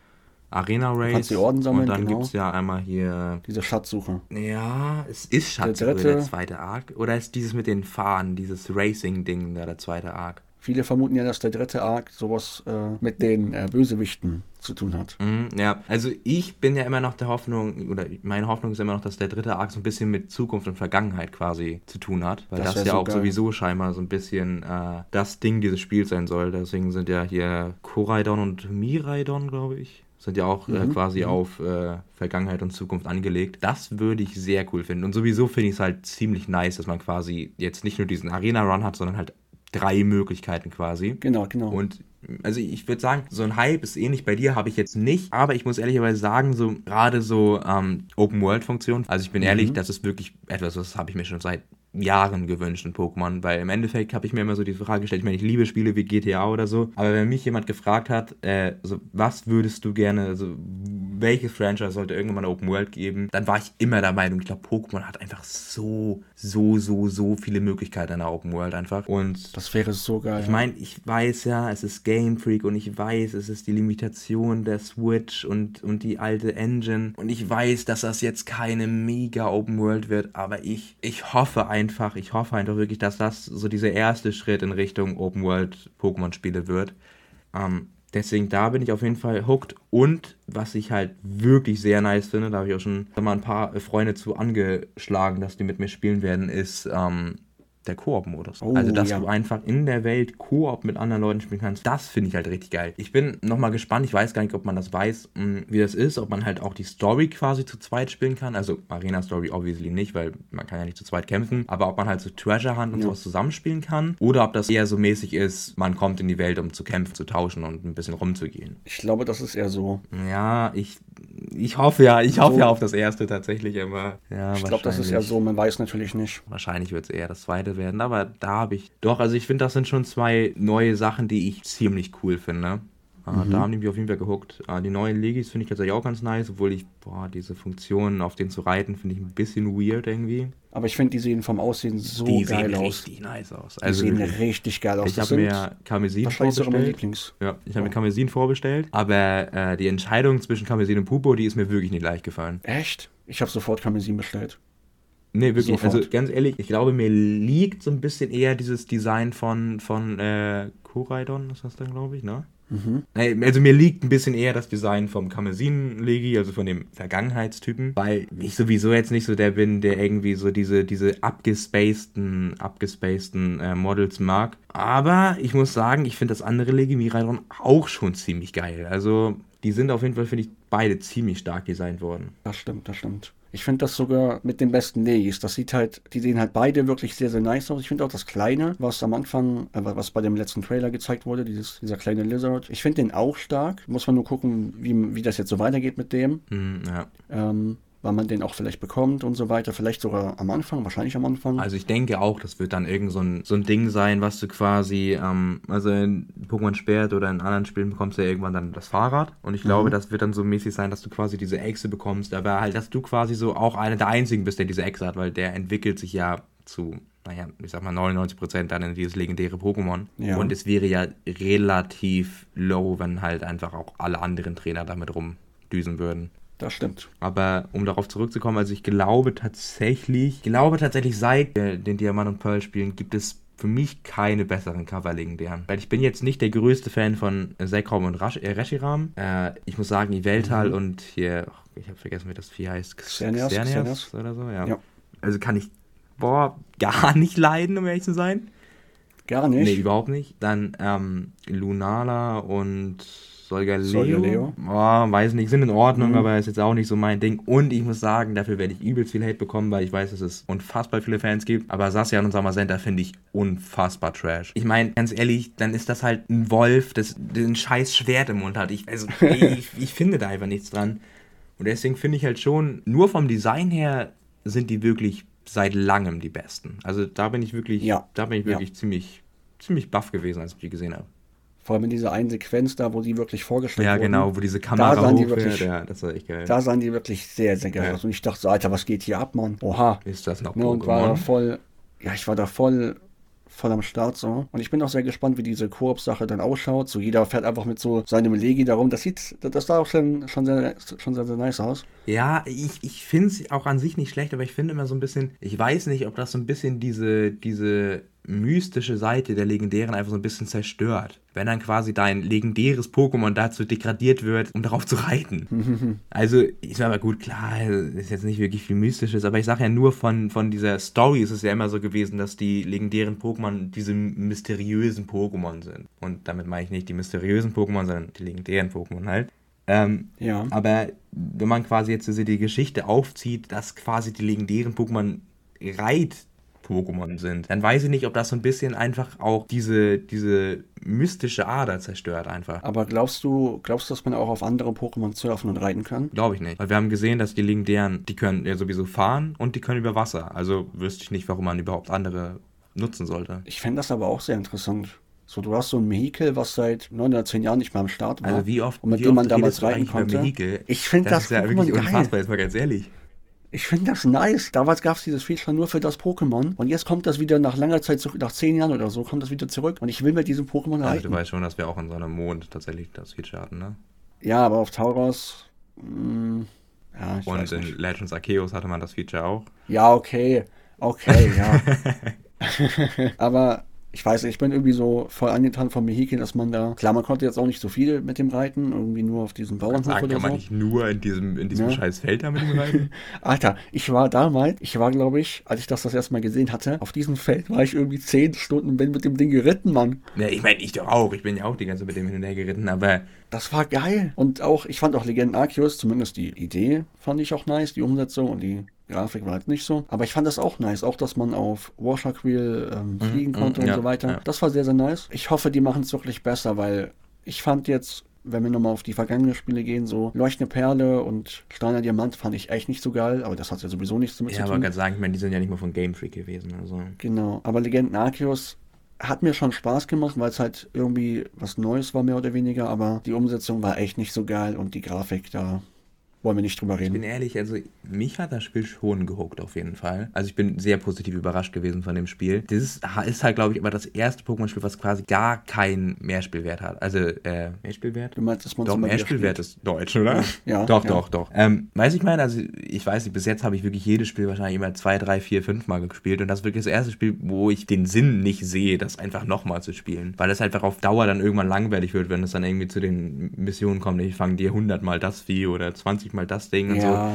Speaker 1: Arena Race.
Speaker 2: Kannst die Orden sammeln,
Speaker 1: und dann genau. gibt es ja einmal hier.
Speaker 2: Diese Schatzsuche.
Speaker 1: Ja, es ist Schatzsuche, der, der, zweite Arc. Oder ist dieses mit den Fahnen, dieses Racing-Ding da der zweite Arc?
Speaker 2: Viele vermuten ja, dass der dritte Arc sowas äh, mit den äh, Bösewichten zu tun hat.
Speaker 1: Mm, ja, also ich bin ja immer noch der Hoffnung, oder meine Hoffnung ist immer noch, dass der dritte Arc so ein bisschen mit Zukunft und Vergangenheit quasi zu tun hat. Weil das, das ja so auch geil. sowieso scheinbar so ein bisschen äh, das Ding dieses Spiels sein soll. Deswegen sind ja hier Koraidon und Miraidon, glaube ich sind ja auch äh, mhm. quasi mhm. auf äh, Vergangenheit und Zukunft angelegt. Das würde ich sehr cool finden. Und sowieso finde ich es halt ziemlich nice, dass man quasi jetzt nicht nur diesen Arena-Run hat, sondern halt drei Möglichkeiten quasi.
Speaker 2: Genau, genau.
Speaker 1: Und also ich würde sagen, so ein Hype ist ähnlich bei dir, habe ich jetzt nicht, aber ich muss ehrlicherweise sagen, so gerade so ähm, Open-World-Funktion, also ich bin mhm. ehrlich, das ist wirklich etwas, das habe ich mir schon seit Jahren gewünscht in Pokémon, weil im Endeffekt habe ich mir immer so die Frage gestellt, ich meine, ich liebe Spiele wie GTA oder so, aber wenn mich jemand gefragt hat, äh, so, was würdest du gerne, also welches Franchise sollte irgendwann eine Open World geben, dann war ich immer der Meinung, ich glaube, Pokémon hat einfach so, so, so, so viele Möglichkeiten in der Open World einfach. Und
Speaker 2: das wäre so geil.
Speaker 1: Ich meine, ich weiß ja, es ist Game Freak und ich weiß, es ist die Limitation der Switch und, und die alte Engine und ich weiß, dass das jetzt keine mega Open World wird, aber ich, ich hoffe einfach, ich hoffe einfach wirklich, dass das so dieser erste Schritt in Richtung Open World Pokémon Spiele wird. Ähm, Deswegen da bin ich auf jeden Fall hooked. Und was ich halt wirklich sehr nice finde, da habe ich auch schon mal ein paar Freunde zu angeschlagen, dass die mit mir spielen werden, ist ähm, der Koop-Modus. Oh, also, dass ja. du einfach in der Welt Koop mit anderen Leuten spielen kannst, das finde ich halt richtig geil. Ich bin nochmal gespannt, ich weiß gar nicht, ob man das weiß, hm, wie das ist, ob man halt auch die Story quasi zu zweit spielen kann. Also Arena Story obviously nicht, weil man kann ja nicht zu zweit kämpfen, aber ob man halt so Treasure Hunt und ja. sowas zusammenspielen kann oder ob das eher so mäßig ist, man kommt in die Welt, um zu kämpfen, zu tauschen und ein bisschen rumzugehen.
Speaker 2: Ich glaube, das ist eher so.
Speaker 1: Ja, ich ich hoffe ja, ich hoffe so. ja auf das erste tatsächlich immer.
Speaker 2: Ja, ich glaube, das ist ja so, man weiß natürlich nicht.
Speaker 1: Wahrscheinlich wird es eher das zweite werden, aber da habe ich. Doch, also ich finde, das sind schon zwei neue Sachen, die ich ziemlich cool finde. Ah, mhm. Da haben die mich auf jeden Fall gehuckt. Ah, die neuen Legis finde ich tatsächlich auch ganz nice, obwohl ich, boah, diese Funktion auf den zu reiten, finde ich ein bisschen weird irgendwie.
Speaker 2: Aber ich finde, die sehen vom Aussehen so die geil aus. Die sehen richtig nice aus. Also die sehen wirklich. richtig geil aus.
Speaker 1: Ich habe mir Karmesin vorbestellt. Ja, ich habe oh. mir Karmesin vorbestellt, aber äh, die Entscheidung zwischen Karmesin und Pupo, die ist mir wirklich nicht leicht gefallen.
Speaker 2: Echt? Ich habe sofort Karmesin bestellt.
Speaker 1: Nee, wirklich. Sofort. Also ganz ehrlich, ich glaube, mir liegt so ein bisschen eher dieses Design von, von äh, Koraidon, ist das dann, glaube ich, ne? Mhm. Also mir liegt ein bisschen eher das Design vom Kamesin-Legi, also von dem Vergangenheitstypen, weil ich sowieso jetzt nicht so der bin, der irgendwie so diese, diese abgespaceden, abgespaceden äh, Models mag. Aber ich muss sagen, ich finde das andere Legi Miraidon auch schon ziemlich geil. Also die sind auf jeden Fall, finde ich, beide ziemlich stark designt worden.
Speaker 2: Das stimmt, das stimmt. Ich finde das sogar mit den besten Legis. Das sieht halt, die sehen halt beide wirklich sehr, sehr nice aus. Ich finde auch das kleine, was am Anfang, äh, was bei dem letzten Trailer gezeigt wurde, dieses, dieser kleine Lizard. Ich finde den auch stark. Muss man nur gucken, wie, wie das jetzt so weitergeht mit dem. Mm, ja. Ähm, wann man den auch vielleicht bekommt und so weiter. Vielleicht sogar am Anfang, wahrscheinlich am Anfang.
Speaker 1: Also ich denke auch, das wird dann irgend so ein, so ein Ding sein, was du quasi, ähm, also in Pokémon Sperrt oder in anderen Spielen bekommst du ja irgendwann dann das Fahrrad. Und ich glaube, mhm. das wird dann so mäßig sein, dass du quasi diese Echse bekommst, aber halt, dass du quasi so auch einer der einzigen bist, der diese Echse hat, weil der entwickelt sich ja zu naja, ich sag mal 99% dann in dieses legendäre Pokémon. Ja. Und es wäre ja relativ low, wenn halt einfach auch alle anderen Trainer damit rumdüsen würden.
Speaker 2: Das stimmt.
Speaker 1: Aber um darauf zurückzukommen, also ich glaube tatsächlich, ich glaube tatsächlich seit den Diamant und Pearl Spielen gibt es für mich keine besseren Cover-Legendären. Weil ich bin jetzt nicht der größte Fan von Zekrom und Rash äh, Reshiram. Äh, ich muss sagen, die Welthal mhm. und hier, oh, ich habe vergessen, wie das Vieh heißt. Xerneas, Xerneas oder so, ja. ja. Also kann ich, boah, gar nicht leiden, um ehrlich zu sein.
Speaker 2: Gar nicht? Nee,
Speaker 1: überhaupt nicht. Dann ähm, Lunala und Solgaleo. Solgaleo. Oh, weiß nicht, sind in Ordnung, mhm. aber ist jetzt auch nicht so mein Ding. Und ich muss sagen, dafür werde ich übelst viel Hate bekommen, weil ich weiß, dass es unfassbar viele Fans gibt. Aber Sassia und Samazenta finde ich unfassbar trash. Ich meine, ganz ehrlich, dann ist das halt ein Wolf, das ein scheiß Schwert im Mund hat. Ich, also, ich, ich finde da einfach nichts dran. Und deswegen finde ich halt schon, nur vom Design her sind die wirklich seit langem die besten. Also da bin ich wirklich, ja. da bin ich wirklich ja. ziemlich, ziemlich baff gewesen, als ich die gesehen habe.
Speaker 2: Vor allem in dieser einen Sequenz da, wo die wirklich vorgestellt
Speaker 1: ja, wurden. Ja, genau, wo diese Kamera
Speaker 2: da sahen die wirklich, ja, das war echt geil. Da sahen die wirklich sehr, sehr geil ja. aus. Und ich dachte so, Alter, was geht hier ab, Mann? Oha.
Speaker 1: Ist das noch
Speaker 2: ne, Und war da voll, ja, ich war da voll, voll am Start so. Und ich bin auch sehr gespannt, wie diese Koop-Sache dann ausschaut. So jeder fährt einfach mit so seinem Legi darum. Das sieht, das sah auch schon, schon, sehr, schon sehr, sehr nice aus.
Speaker 1: Ja, ich, ich finde es auch an sich nicht schlecht, aber ich finde immer so ein bisschen, ich weiß nicht, ob das so ein bisschen diese, diese mystische Seite der Legendären einfach so ein bisschen zerstört. Wenn dann quasi dein legendäres Pokémon dazu degradiert wird, um darauf zu reiten. also, ich sag mal, gut, klar, ist jetzt nicht wirklich viel Mystisches, aber ich sage ja nur von, von dieser Story ist es ja immer so gewesen, dass die legendären Pokémon diese mysteriösen Pokémon sind. Und damit meine ich nicht die mysteriösen Pokémon, sondern die legendären Pokémon halt. Ähm, ja. Aber wenn man quasi jetzt die Geschichte aufzieht, dass quasi die legendären Pokémon Reit Pokémon sind, dann weiß ich nicht, ob das so ein bisschen einfach auch diese, diese mystische Ader zerstört einfach.
Speaker 2: Aber glaubst du, glaubst du, dass man auch auf andere Pokémon surfen und reiten kann?
Speaker 1: Glaube ich nicht. Weil wir haben gesehen, dass die legendären, die können ja sowieso fahren und die können über Wasser. Also wüsste ich nicht, warum man überhaupt andere nutzen sollte.
Speaker 2: Ich fände das aber auch sehr interessant. So, du hast so ein Vehikel, was seit neun oder zehn Jahren nicht mehr am Start war.
Speaker 1: Also wie oft,
Speaker 2: und mit
Speaker 1: wie
Speaker 2: dem man damals reiten konnte. Ich finde das,
Speaker 1: Das ist ja wirklich
Speaker 2: geil.
Speaker 1: unfassbar, jetzt mal ganz ehrlich.
Speaker 2: Ich finde das nice. Damals gab es dieses Feature nur für das Pokémon. Und jetzt kommt das wieder nach langer Zeit zurück, nach zehn Jahren oder so, kommt das wieder zurück. Und ich will mit diesem Pokémon
Speaker 1: Also
Speaker 2: reiten.
Speaker 1: du weißt schon, dass wir auch in so einem Mond tatsächlich das Feature hatten, ne?
Speaker 2: ja, aber auf Tauros. Mh, ja, ich
Speaker 1: Und in. Legends Arceus hatte man das Feature auch.
Speaker 2: Ja, okay. Okay, ja. aber ich weiß nicht, ich bin irgendwie so voll angetan vom Vehikel, dass man da. Klar, man konnte jetzt auch nicht so viel mit dem reiten, irgendwie nur auf diesem Bauernhof
Speaker 1: Sagen
Speaker 2: oder
Speaker 1: kann man nicht nur in diesem, in diesem
Speaker 2: Ja.
Speaker 1: scheiß Feld da mit ihm reiten.
Speaker 2: Alter, ich war damals, ich war glaube ich, als ich das das erste Mal gesehen hatte, auf diesem Feld war ich irgendwie zehn Stunden und bin mit dem Ding geritten, Mann.
Speaker 1: ja, ich meine, ich doch auch. Ich bin ja auch die ganze Zeit mit dem hin und her geritten, aber
Speaker 2: Das war geil. Und auch, ich fand auch Legenden Arceus, zumindest die Idee fand ich auch nice, die Umsetzung und die Grafik war halt nicht so. Aber ich fand das auch nice, auch dass man auf Warshak Wheel ähm, fliegen konnte
Speaker 1: mhm,
Speaker 2: und
Speaker 1: ja,
Speaker 2: so weiter.
Speaker 1: ja.
Speaker 2: Das war sehr, sehr nice. Ich hoffe, die machen es wirklich besser, weil ich fand jetzt, wenn wir nochmal auf die vergangenen Spiele gehen, so Leuchtende Perle und Steiner Diamant fand ich echt nicht so geil, aber das hat ja sowieso nichts damit
Speaker 1: ja,
Speaker 2: zu
Speaker 1: aber
Speaker 2: tun.
Speaker 1: ganz sagen, ich meine, die sind ja nicht mal von Game Freak gewesen. Also.
Speaker 2: Genau, aber Legenden Arceus hat mir schon Spaß gemacht, weil es halt irgendwie was Neues war, mehr oder weniger, aber die Umsetzung war echt nicht so geil und die Grafik, da wollen wir nicht drüber
Speaker 1: Ich bin
Speaker 2: reden.
Speaker 1: ehrlich, also mich hat das Spiel schon gehuckt auf jeden Fall. Also ich bin sehr positiv überrascht gewesen von dem Spiel. Das ist, ist halt, glaube ich, aber das erste Pokémon-Spiel, was quasi gar keinen Mehrspielwert hat. Also, äh, Mehrspielwert?
Speaker 2: Du meinst, dass man
Speaker 1: Doch, Mehrspielwert ist Deutsch, oder?
Speaker 2: Ja,
Speaker 1: Doch,
Speaker 2: ja.
Speaker 1: doch, doch. Ähm, weiß ich meine, also ich weiß nicht, bis jetzt habe ich wirklich jedes Spiel wahrscheinlich immer zwei, drei, vier, fünf Mal gespielt und das ist wirklich das erste Spiel, wo ich den Sinn nicht sehe, das einfach nochmal zu spielen. Weil es einfach auf Dauer dann irgendwann langweilig wird, wenn es dann irgendwie zu den Missionen kommt, ich fange dir 100 mal das Vieh oder 20 mal das Ding und so
Speaker 2: Ja,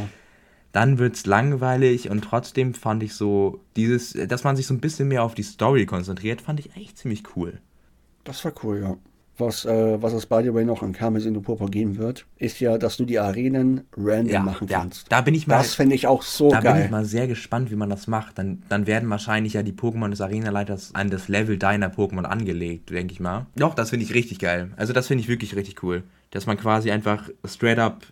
Speaker 1: dann wird's langweilig und trotzdem fand ich so dieses, dass man sich so ein bisschen mehr auf die Story konzentriert, fand ich echt ziemlich cool.
Speaker 2: das war cool, ja. Was, äh, was es by the way noch in Karmesin du Purpur geben wird, ist ja, dass du die Arenen random machen
Speaker 1: ja,
Speaker 2: kannst.
Speaker 1: da bin ich mal,
Speaker 2: Das fände ich auch so
Speaker 1: da bin
Speaker 2: geil.
Speaker 1: ich mal sehr gespannt, wie man das macht. Dann, dann werden wahrscheinlich ja die Pokémon des Arenaleiters an das Level deiner Pokémon angelegt, denke ich mal. Doch, das finde ich richtig geil. Also das finde ich wirklich richtig cool, dass man quasi einfach straight up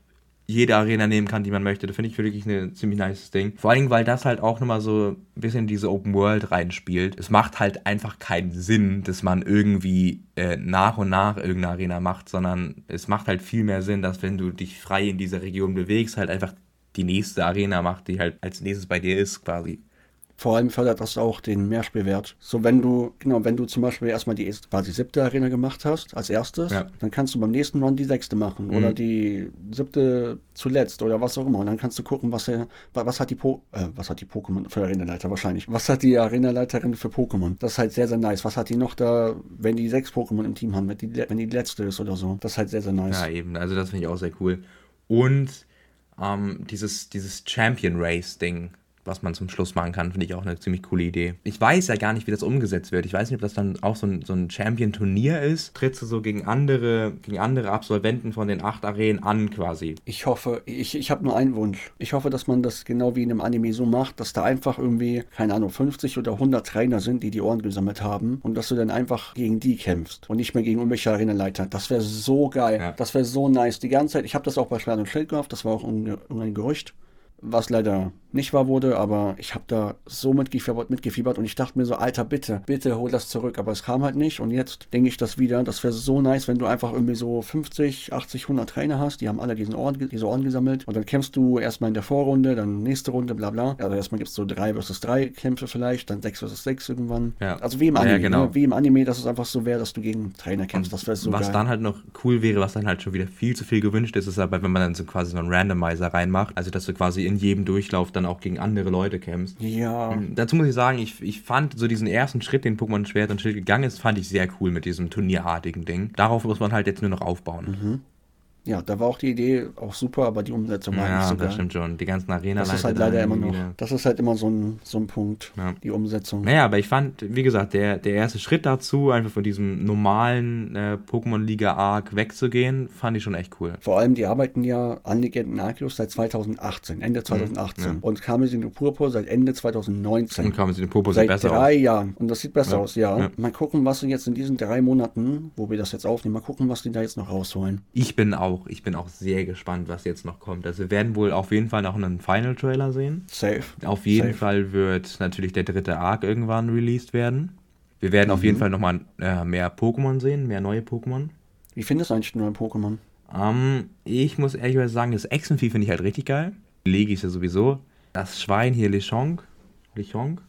Speaker 1: jede Arena nehmen kann, die man möchte. Das finde ich wirklich ein ziemlich nice Ding. Vor allem, weil das halt auch nochmal so ein bisschen in diese Open World reinspielt. Es macht halt einfach keinen Sinn, dass man irgendwie äh, nach und nach irgendeine Arena macht, sondern es macht halt viel mehr Sinn, dass wenn du dich frei in dieser Region bewegst, halt einfach die nächste Arena macht, die halt als nächstes bei dir ist, quasi.
Speaker 2: Vor allem fördert das auch den Mehrspielwert. So, wenn du, genau, wenn du zum Beispiel erstmal die quasi siebte Arena gemacht hast, als erstes,
Speaker 1: Ja.
Speaker 2: dann kannst du beim nächsten Run die sechste machen oder die siebte zuletzt oder was auch immer. Und dann kannst du gucken, was er, wa- was hat die po äh, was hat die Pokémon für Arenaleiter wahrscheinlich. Was hat die Arenaleiterin für Pokémon? Das ist halt sehr, sehr nice. Was hat die noch da, wenn die sechs Pokémon im Team haben, wenn die, wenn die letzte ist oder so? Das ist halt sehr, sehr nice.
Speaker 1: Ja, eben. Also das finde ich auch sehr cool. Und ähm, dieses, dieses Champion Race Ding, was man zum Schluss machen kann, finde ich auch eine ziemlich coole Idee. Ich weiß ja gar nicht, wie das umgesetzt wird. Ich weiß nicht, ob das dann auch so ein, so ein Champion-Turnier ist. Trittst du so gegen andere, gegen andere Absolventen von den acht Arenen an quasi.
Speaker 2: Ich hoffe, ich, ich habe nur einen Wunsch. Ich hoffe, dass man das genau wie in einem Anime so macht, dass da einfach irgendwie, keine Ahnung, 50 oder 100 Trainer sind, die die Ohren gesammelt haben und dass du dann einfach gegen die kämpfst und nicht mehr gegen irgendwelche Arenaleiter. Das wäre so geil.
Speaker 1: Ja.
Speaker 2: Das wäre so nice. Die ganze Zeit, ich habe das auch bei Schwert und Schild gehofft, das war auch ein, ein Gerücht. Was leider nicht wahr wurde, aber ich habe da so mitgefiebert, mitgefiebert und ich dachte mir so, Alter, bitte, bitte hol das zurück. Aber es kam halt nicht und jetzt denke ich das wieder. Das wäre so nice, wenn du einfach irgendwie so 50, 80, 100 Trainer hast, die haben alle diesen Orden, diese Orden gesammelt und dann kämpfst du erstmal in der Vorrunde, dann nächste Runde, bla bla. Also erstmal gibt es so 3 versus 3 Kämpfe vielleicht, dann 6 versus 6 irgendwann.
Speaker 1: Ja.
Speaker 2: Also wie im
Speaker 1: Ja,
Speaker 2: Anime,
Speaker 1: genau.
Speaker 2: ne? wie im Anime, dass es einfach so wäre, dass du gegen Trainer kämpfst. Das wäre so
Speaker 1: was
Speaker 2: geil.
Speaker 1: dann halt noch cool wäre, was dann halt schon wieder viel zu viel gewünscht ist, ist aber, wenn man dann so quasi so einen Randomizer reinmacht, also dass du quasi in jedem Durchlauf dann auch gegen andere Leute kämpfst.
Speaker 2: ja,
Speaker 1: Dazu muss ich sagen, ich, ich fand so diesen ersten Schritt, den Pokémon Schwert und Schild gegangen ist, fand ich sehr cool mit diesem turnierartigen Ding. Darauf muss man halt jetzt nur noch aufbauen.
Speaker 2: Ja, da war auch die Idee auch super, aber die Umsetzung war
Speaker 1: Ja,
Speaker 2: nicht so
Speaker 1: das
Speaker 2: geil.
Speaker 1: stimmt schon. Die ganzen arena
Speaker 2: Das ist halt leider immer noch, das ist halt immer so ein, so ein Punkt,
Speaker 1: Ja.
Speaker 2: die Umsetzung.
Speaker 1: Naja, aber ich fand, wie gesagt, der, der erste Schritt dazu, einfach von diesem normalen äh, Pokémon-Liga-Arc wegzugehen, fand ich schon echt cool.
Speaker 2: Vor allem, die arbeiten ja an Legenden Arceus seit 2018, Ende 2018.
Speaker 1: Mhm. ja.
Speaker 2: Und Kamezin Purpur seit Ende 2019.
Speaker 1: Und kam es in den Popo
Speaker 2: Seit
Speaker 1: besser
Speaker 2: drei
Speaker 1: aus.
Speaker 2: Jahren. Und das sieht besser
Speaker 1: Ja.
Speaker 2: aus, ja.
Speaker 1: Ja.
Speaker 2: Mal gucken, was sie jetzt in diesen drei Monaten, wo wir das jetzt aufnehmen, mal gucken, was die da jetzt noch rausholen.
Speaker 1: Ich bin auch, ich bin auch sehr gespannt, was jetzt noch kommt. Also wir werden wohl auf jeden Fall noch einen Final-Trailer sehen.
Speaker 2: Safe.
Speaker 1: Auf jeden
Speaker 2: Safe.
Speaker 1: Fall wird natürlich der dritte Arc irgendwann released werden. Wir werden auf
Speaker 2: Mhm.
Speaker 1: jeden Fall nochmal äh, mehr Pokémon sehen, mehr neue Pokémon.
Speaker 2: Wie findest du eigentlich die neuen Pokémon?
Speaker 1: Ähm, ich muss ehrlich sagen, das Echsenvieh finde ich halt richtig geil. Legi ist ja sowieso. Das Schwein hier, Lechonk. Lechonk.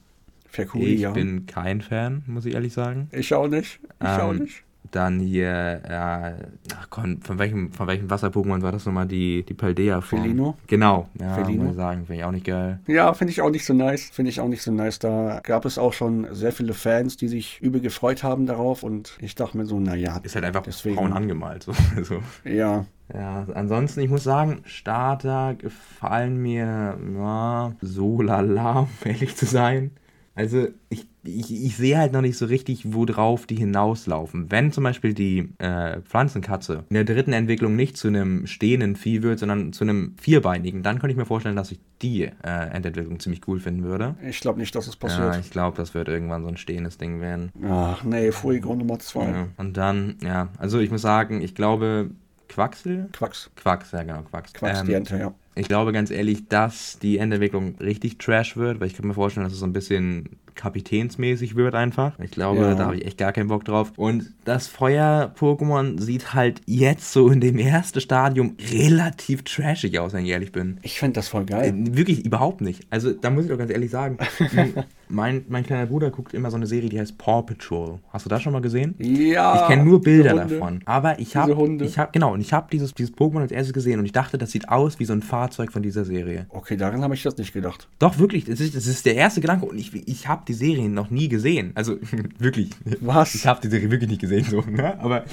Speaker 2: Ferkuli,
Speaker 1: Ich
Speaker 2: ja.
Speaker 1: bin kein Fan, muss ich ehrlich sagen.
Speaker 2: ich auch nicht. Ich auch
Speaker 1: Ähm,
Speaker 2: nicht.
Speaker 1: Dann hier, äh, ach komm, von welchem, von welchem Wasser-Pokémon war das nochmal? Die, die Paldea-Form.
Speaker 2: Felino?
Speaker 1: Genau, ja,
Speaker 2: Felino?
Speaker 1: muss ich sagen, finde ich auch nicht geil.
Speaker 2: Ja, finde ich auch nicht so nice. Finde ich auch nicht so nice. Da gab es auch schon sehr viele Fans, die sich übel gefreut haben darauf. Und ich dachte mir so, naja,
Speaker 1: Ist halt einfach
Speaker 2: Deswegen.
Speaker 1: braun angemalt. So. Also,
Speaker 2: ja.
Speaker 1: ja, ansonsten, ich muss sagen, Starter gefallen mir ja, so lala, um ehrlich zu sein. Also, ich, ich, ich sehe halt noch nicht so richtig, worauf die hinauslaufen. Wenn zum Beispiel die äh, Pflanzenkatze in der dritten Entwicklung nicht zu einem stehenden Vieh wird, sondern zu einem vierbeinigen, dann könnte ich mir vorstellen, dass ich die äh, Endentwicklung ziemlich cool finden würde.
Speaker 2: Ich glaube nicht, dass es
Speaker 1: Ja,
Speaker 2: passiert.
Speaker 1: ich glaube, das wird irgendwann so ein stehendes Ding werden.
Speaker 2: Ach nee, Fuego Nummer 2.
Speaker 1: Ja. Und dann, ja, also ich muss sagen, ich glaube, Quaxel?
Speaker 2: Quacks.
Speaker 1: Quax, ja genau, Quax.
Speaker 2: Quacks,
Speaker 1: Ähm,
Speaker 2: die Ente, ja.
Speaker 1: Ich glaube ganz ehrlich, dass die Endentwicklung richtig trash wird, weil ich kann mir vorstellen, dass es so ein bisschen kapitänsmäßig wird einfach. Ich glaube,
Speaker 2: Ja.
Speaker 1: da habe ich echt gar keinen Bock drauf. Und das Feuer-Pokémon sieht halt jetzt so in dem ersten Stadium relativ trashig aus, wenn ich ehrlich bin.
Speaker 2: Ich finde das voll
Speaker 1: Äh,
Speaker 2: geil.
Speaker 1: Wirklich überhaupt nicht. Also da muss ich doch ganz ehrlich sagen, mein, mein kleiner Bruder guckt immer so eine Serie, die heißt Paw Patrol. Hast du das schon mal gesehen?
Speaker 2: Ja.
Speaker 1: Ich kenne nur Bilder davon. Aber ich habe, ich habe, genau, und ich habe dieses, dieses Pokémon als erstes gesehen und ich dachte, das sieht aus wie so ein Fahrzeug von dieser Serie.
Speaker 2: Okay, daran habe ich das nicht gedacht.
Speaker 1: Doch, wirklich, das ist, das ist der erste Gedanke und ich, ich habe die Serie noch nie gesehen. Also, wirklich.
Speaker 2: Was?
Speaker 1: Ich habe die Serie wirklich nicht gesehen, so, ne? Aber,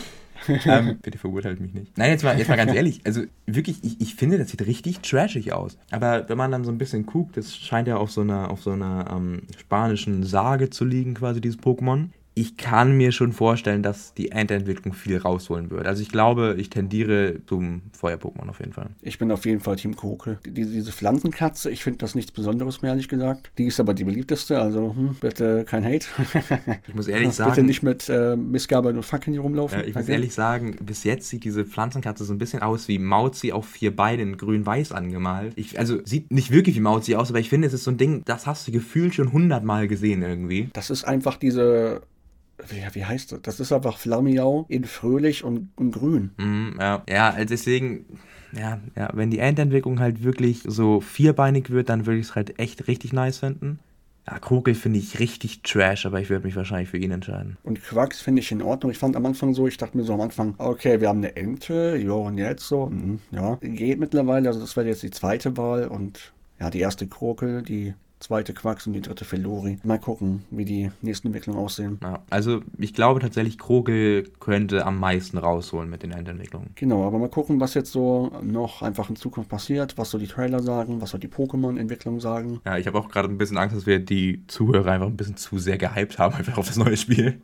Speaker 1: ähm, bitte verurteilt mich nicht. Nein, jetzt mal, jetzt mal ganz ehrlich, also wirklich, ich, ich finde, das sieht richtig trashig aus. Aber wenn man dann so ein bisschen guckt, das scheint ja auf so einer, auf so einer ähm, spanischen Sage zu liegen, quasi, dieses Pokémon. Ich kann mir schon vorstellen, dass die Endentwicklung viel rausholen wird. Also ich glaube, ich tendiere zum Feuer-Pokémon auf jeden Fall.
Speaker 2: Ich bin auf jeden Fall Team Koke. Die, diese Pflanzenkatze, ich finde das nichts Besonderes mehr, ehrlich gesagt. Die ist aber die beliebteste, also hm, bitte kein Hate.
Speaker 1: Ich muss ehrlich sagen,
Speaker 2: bitte nicht mit äh, Missgabeln und Fackeln hier rumlaufen.
Speaker 1: Ja, ich muss
Speaker 2: Danke.
Speaker 1: ehrlich sagen, bis jetzt sieht diese Pflanzenkatze so ein bisschen aus wie Mauzi auf vier Beinen grün-weiß angemalt. Ich, also sieht nicht wirklich wie Mauzi aus, aber ich finde, es ist so ein Ding, das hast du gefühlt schon hundertmal gesehen irgendwie.
Speaker 2: Das ist einfach diese. Wie, wie heißt das? Das ist einfach Flammiau in fröhlich und, und grün.
Speaker 1: Mhm, ja. ja, also deswegen, ja, ja, wenn die Endentwicklung halt wirklich so vierbeinig wird, dann würde ich es halt echt richtig nice finden. Ja, Krokel finde ich richtig trash, aber ich würde mich wahrscheinlich für ihn entscheiden.
Speaker 2: Und Quacks finde ich in Ordnung. Ich fand am Anfang so, ich dachte mir so am Anfang, okay, wir haben eine Ente, jo, und jetzt so, mhm, ja. Geht mittlerweile, also das wäre jetzt die zweite Wahl und ja, die erste Krokel, die zweite Quacks und die dritte Felori. Mal gucken, wie die nächsten Entwicklungen aussehen.
Speaker 1: Ja, also ich glaube tatsächlich, Krokel könnte am meisten rausholen mit den Endentwicklungen.
Speaker 2: Genau, aber mal gucken, was jetzt so noch einfach in Zukunft passiert, was so die Trailer sagen, was so die Pokémon-Entwicklung sagen.
Speaker 1: Ja, ich habe auch gerade ein bisschen Angst, dass wir die Zuhörer einfach ein bisschen zu sehr gehypt haben, einfach auf das neue Spiel.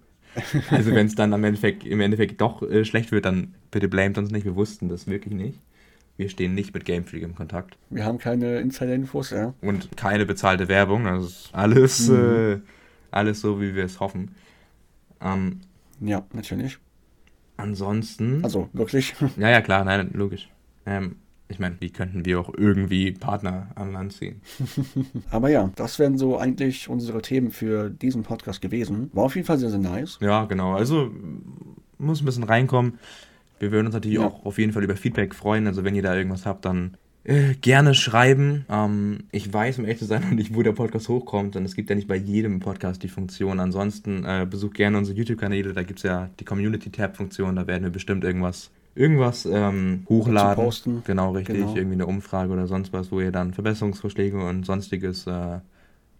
Speaker 1: Also wenn es dann am Endeffekt, im Endeffekt doch äh, schlecht wird, dann bitte blamet uns nicht, wir wussten das wirklich nicht. Wir stehen nicht mit Game Freak im Kontakt.
Speaker 2: Wir haben keine Insider-Infos, ja.
Speaker 1: Und keine bezahlte Werbung, das ist alles, äh, alles so, wie wir es hoffen. Ähm,
Speaker 2: Ja, natürlich.
Speaker 1: ansonsten...
Speaker 2: Also wirklich.
Speaker 1: ja, ja, klar, nein, logisch. Ähm, ich meine, wie könnten wir auch irgendwie Partner an Land ziehen?
Speaker 2: Aber ja, das wären so eigentlich unsere Themen für diesen Podcast gewesen. War auf jeden Fall sehr, sehr nice.
Speaker 1: Ja, genau. Also muss ein bisschen reinkommen. Wir würden uns natürlich
Speaker 2: Ja.
Speaker 1: auch auf jeden Fall über Feedback freuen. Also wenn ihr da irgendwas habt, dann äh, gerne schreiben. Ähm, ich weiß, um ehrlich zu sein, noch nicht, wo der Podcast hochkommt. Und es gibt ja nicht bei jedem Podcast die Funktion. Ansonsten äh, besucht gerne unsere YouTube-Kanäle. Da gibt es ja die Community-Tab-Funktion. Da werden wir bestimmt irgendwas, irgendwas ähm, hochladen.
Speaker 2: Posten.
Speaker 1: Genau, richtig.
Speaker 2: Genau.
Speaker 1: Irgendwie eine Umfrage oder sonst was, wo ihr dann Verbesserungsvorschläge und sonstiges äh,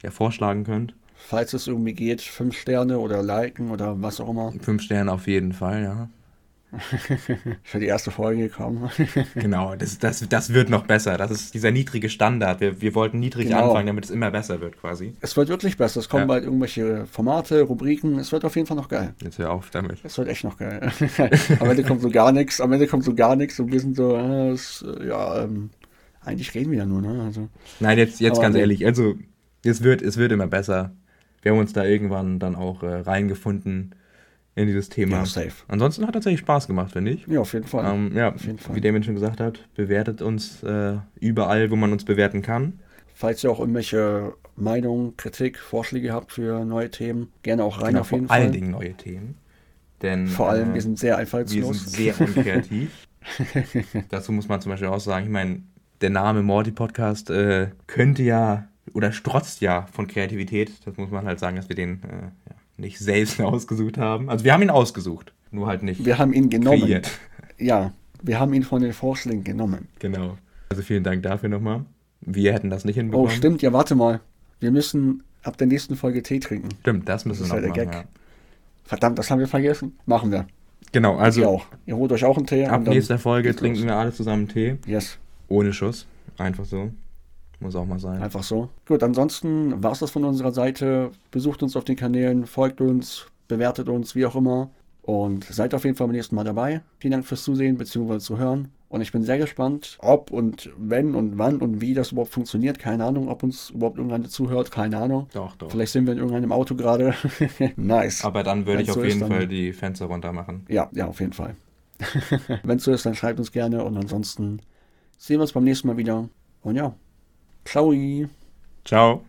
Speaker 1: ja, vorschlagen könnt.
Speaker 2: Falls es irgendwie geht, fünf Sterne oder liken oder was auch immer.
Speaker 1: Fünf Sterne auf jeden Fall, ja.
Speaker 2: Für die erste Folge gekommen.
Speaker 1: genau, das, das, das wird noch besser. Das ist dieser niedrige Standard. Wir, wir wollten niedrig genau. anfangen, damit es immer besser wird, quasi.
Speaker 2: Es wird wirklich besser. Es kommen ja. bald irgendwelche Formate, Rubriken. Es wird auf jeden Fall noch geil.
Speaker 1: Jetzt hör auf damit.
Speaker 2: Es wird echt noch geil. Am Ende kommt so gar nichts. Am Ende kommt so gar nichts und wir sind so, äh, es, ja, ähm, eigentlich reden wir ja nur, ne? Also,
Speaker 1: Nein, jetzt, jetzt ganz ehrlich. Also, es wird, es wird immer besser. Wir haben uns da irgendwann dann auch äh, reingefunden in dieses Thema. Ja, safe. Ansonsten hat tatsächlich Spaß gemacht, finde ich.
Speaker 2: Ja, auf jeden Fall.
Speaker 1: Ähm, ja, auf jeden Fall. wie Damien schon gesagt hat, bewertet uns äh, überall, wo man uns bewerten kann.
Speaker 2: Falls ihr auch irgendwelche Meinungen, Kritik, Vorschläge habt für neue Themen, gerne auch rein
Speaker 1: genau,
Speaker 2: auf jeden
Speaker 1: vor Fall. Vor allen Dingen neue Themen. Denn,
Speaker 2: vor allem, äh, wir sind sehr einfallslos.
Speaker 1: Wir sind sehr unkreativ. Dazu muss man zum Beispiel auch sagen, ich meine, der Name Morty Podcast äh, könnte ja oder strotzt ja von Kreativität. Das muss man halt sagen, dass wir den äh, ja, nicht selbst ausgesucht haben. Also wir haben ihn ausgesucht, nur halt nicht.
Speaker 2: Wir haben ihn genommen. Kreiert. Ja, wir haben ihn von den Vorschlägen genommen.
Speaker 1: Genau. Also vielen Dank dafür nochmal. Wir hätten das nicht hinbekommen.
Speaker 2: Oh, stimmt, ja, warte mal. Wir müssen ab der nächsten Folge Tee trinken.
Speaker 1: Stimmt, das müssen das wir noch machen. Ja.
Speaker 2: Verdammt, das haben wir vergessen. Machen wir.
Speaker 1: Genau, also.
Speaker 2: Ihr auch. Ihr holt euch auch einen Tee.
Speaker 1: Ab nächster Folge trinken los. wir alle zusammen Tee.
Speaker 2: Yes.
Speaker 1: Ohne Schuss. Einfach so. Muss auch mal sein.
Speaker 2: Einfach so. Gut, ansonsten war es das von unserer Seite. Besucht uns auf den Kanälen, folgt uns, bewertet uns, wie auch immer. Und seid auf jeden Fall beim nächsten Mal dabei. Vielen Dank fürs Zusehen bzw. zu hören. Und ich bin sehr gespannt, ob und wenn und wann und wie das überhaupt funktioniert. Keine Ahnung, ob uns überhaupt irgendeiner zuhört. Keine Ahnung.
Speaker 1: Doch, doch.
Speaker 2: Vielleicht sind wir in irgendeinem Auto gerade. nice.
Speaker 1: Aber dann würde ich auf jeden Fall die Fenster runter machen.
Speaker 2: Ja, ja, auf jeden Fall. wenn es so ist, dann schreibt uns gerne. Und ansonsten sehen wir uns beim nächsten Mal wieder. Und ja. Ciao.
Speaker 1: Ciao.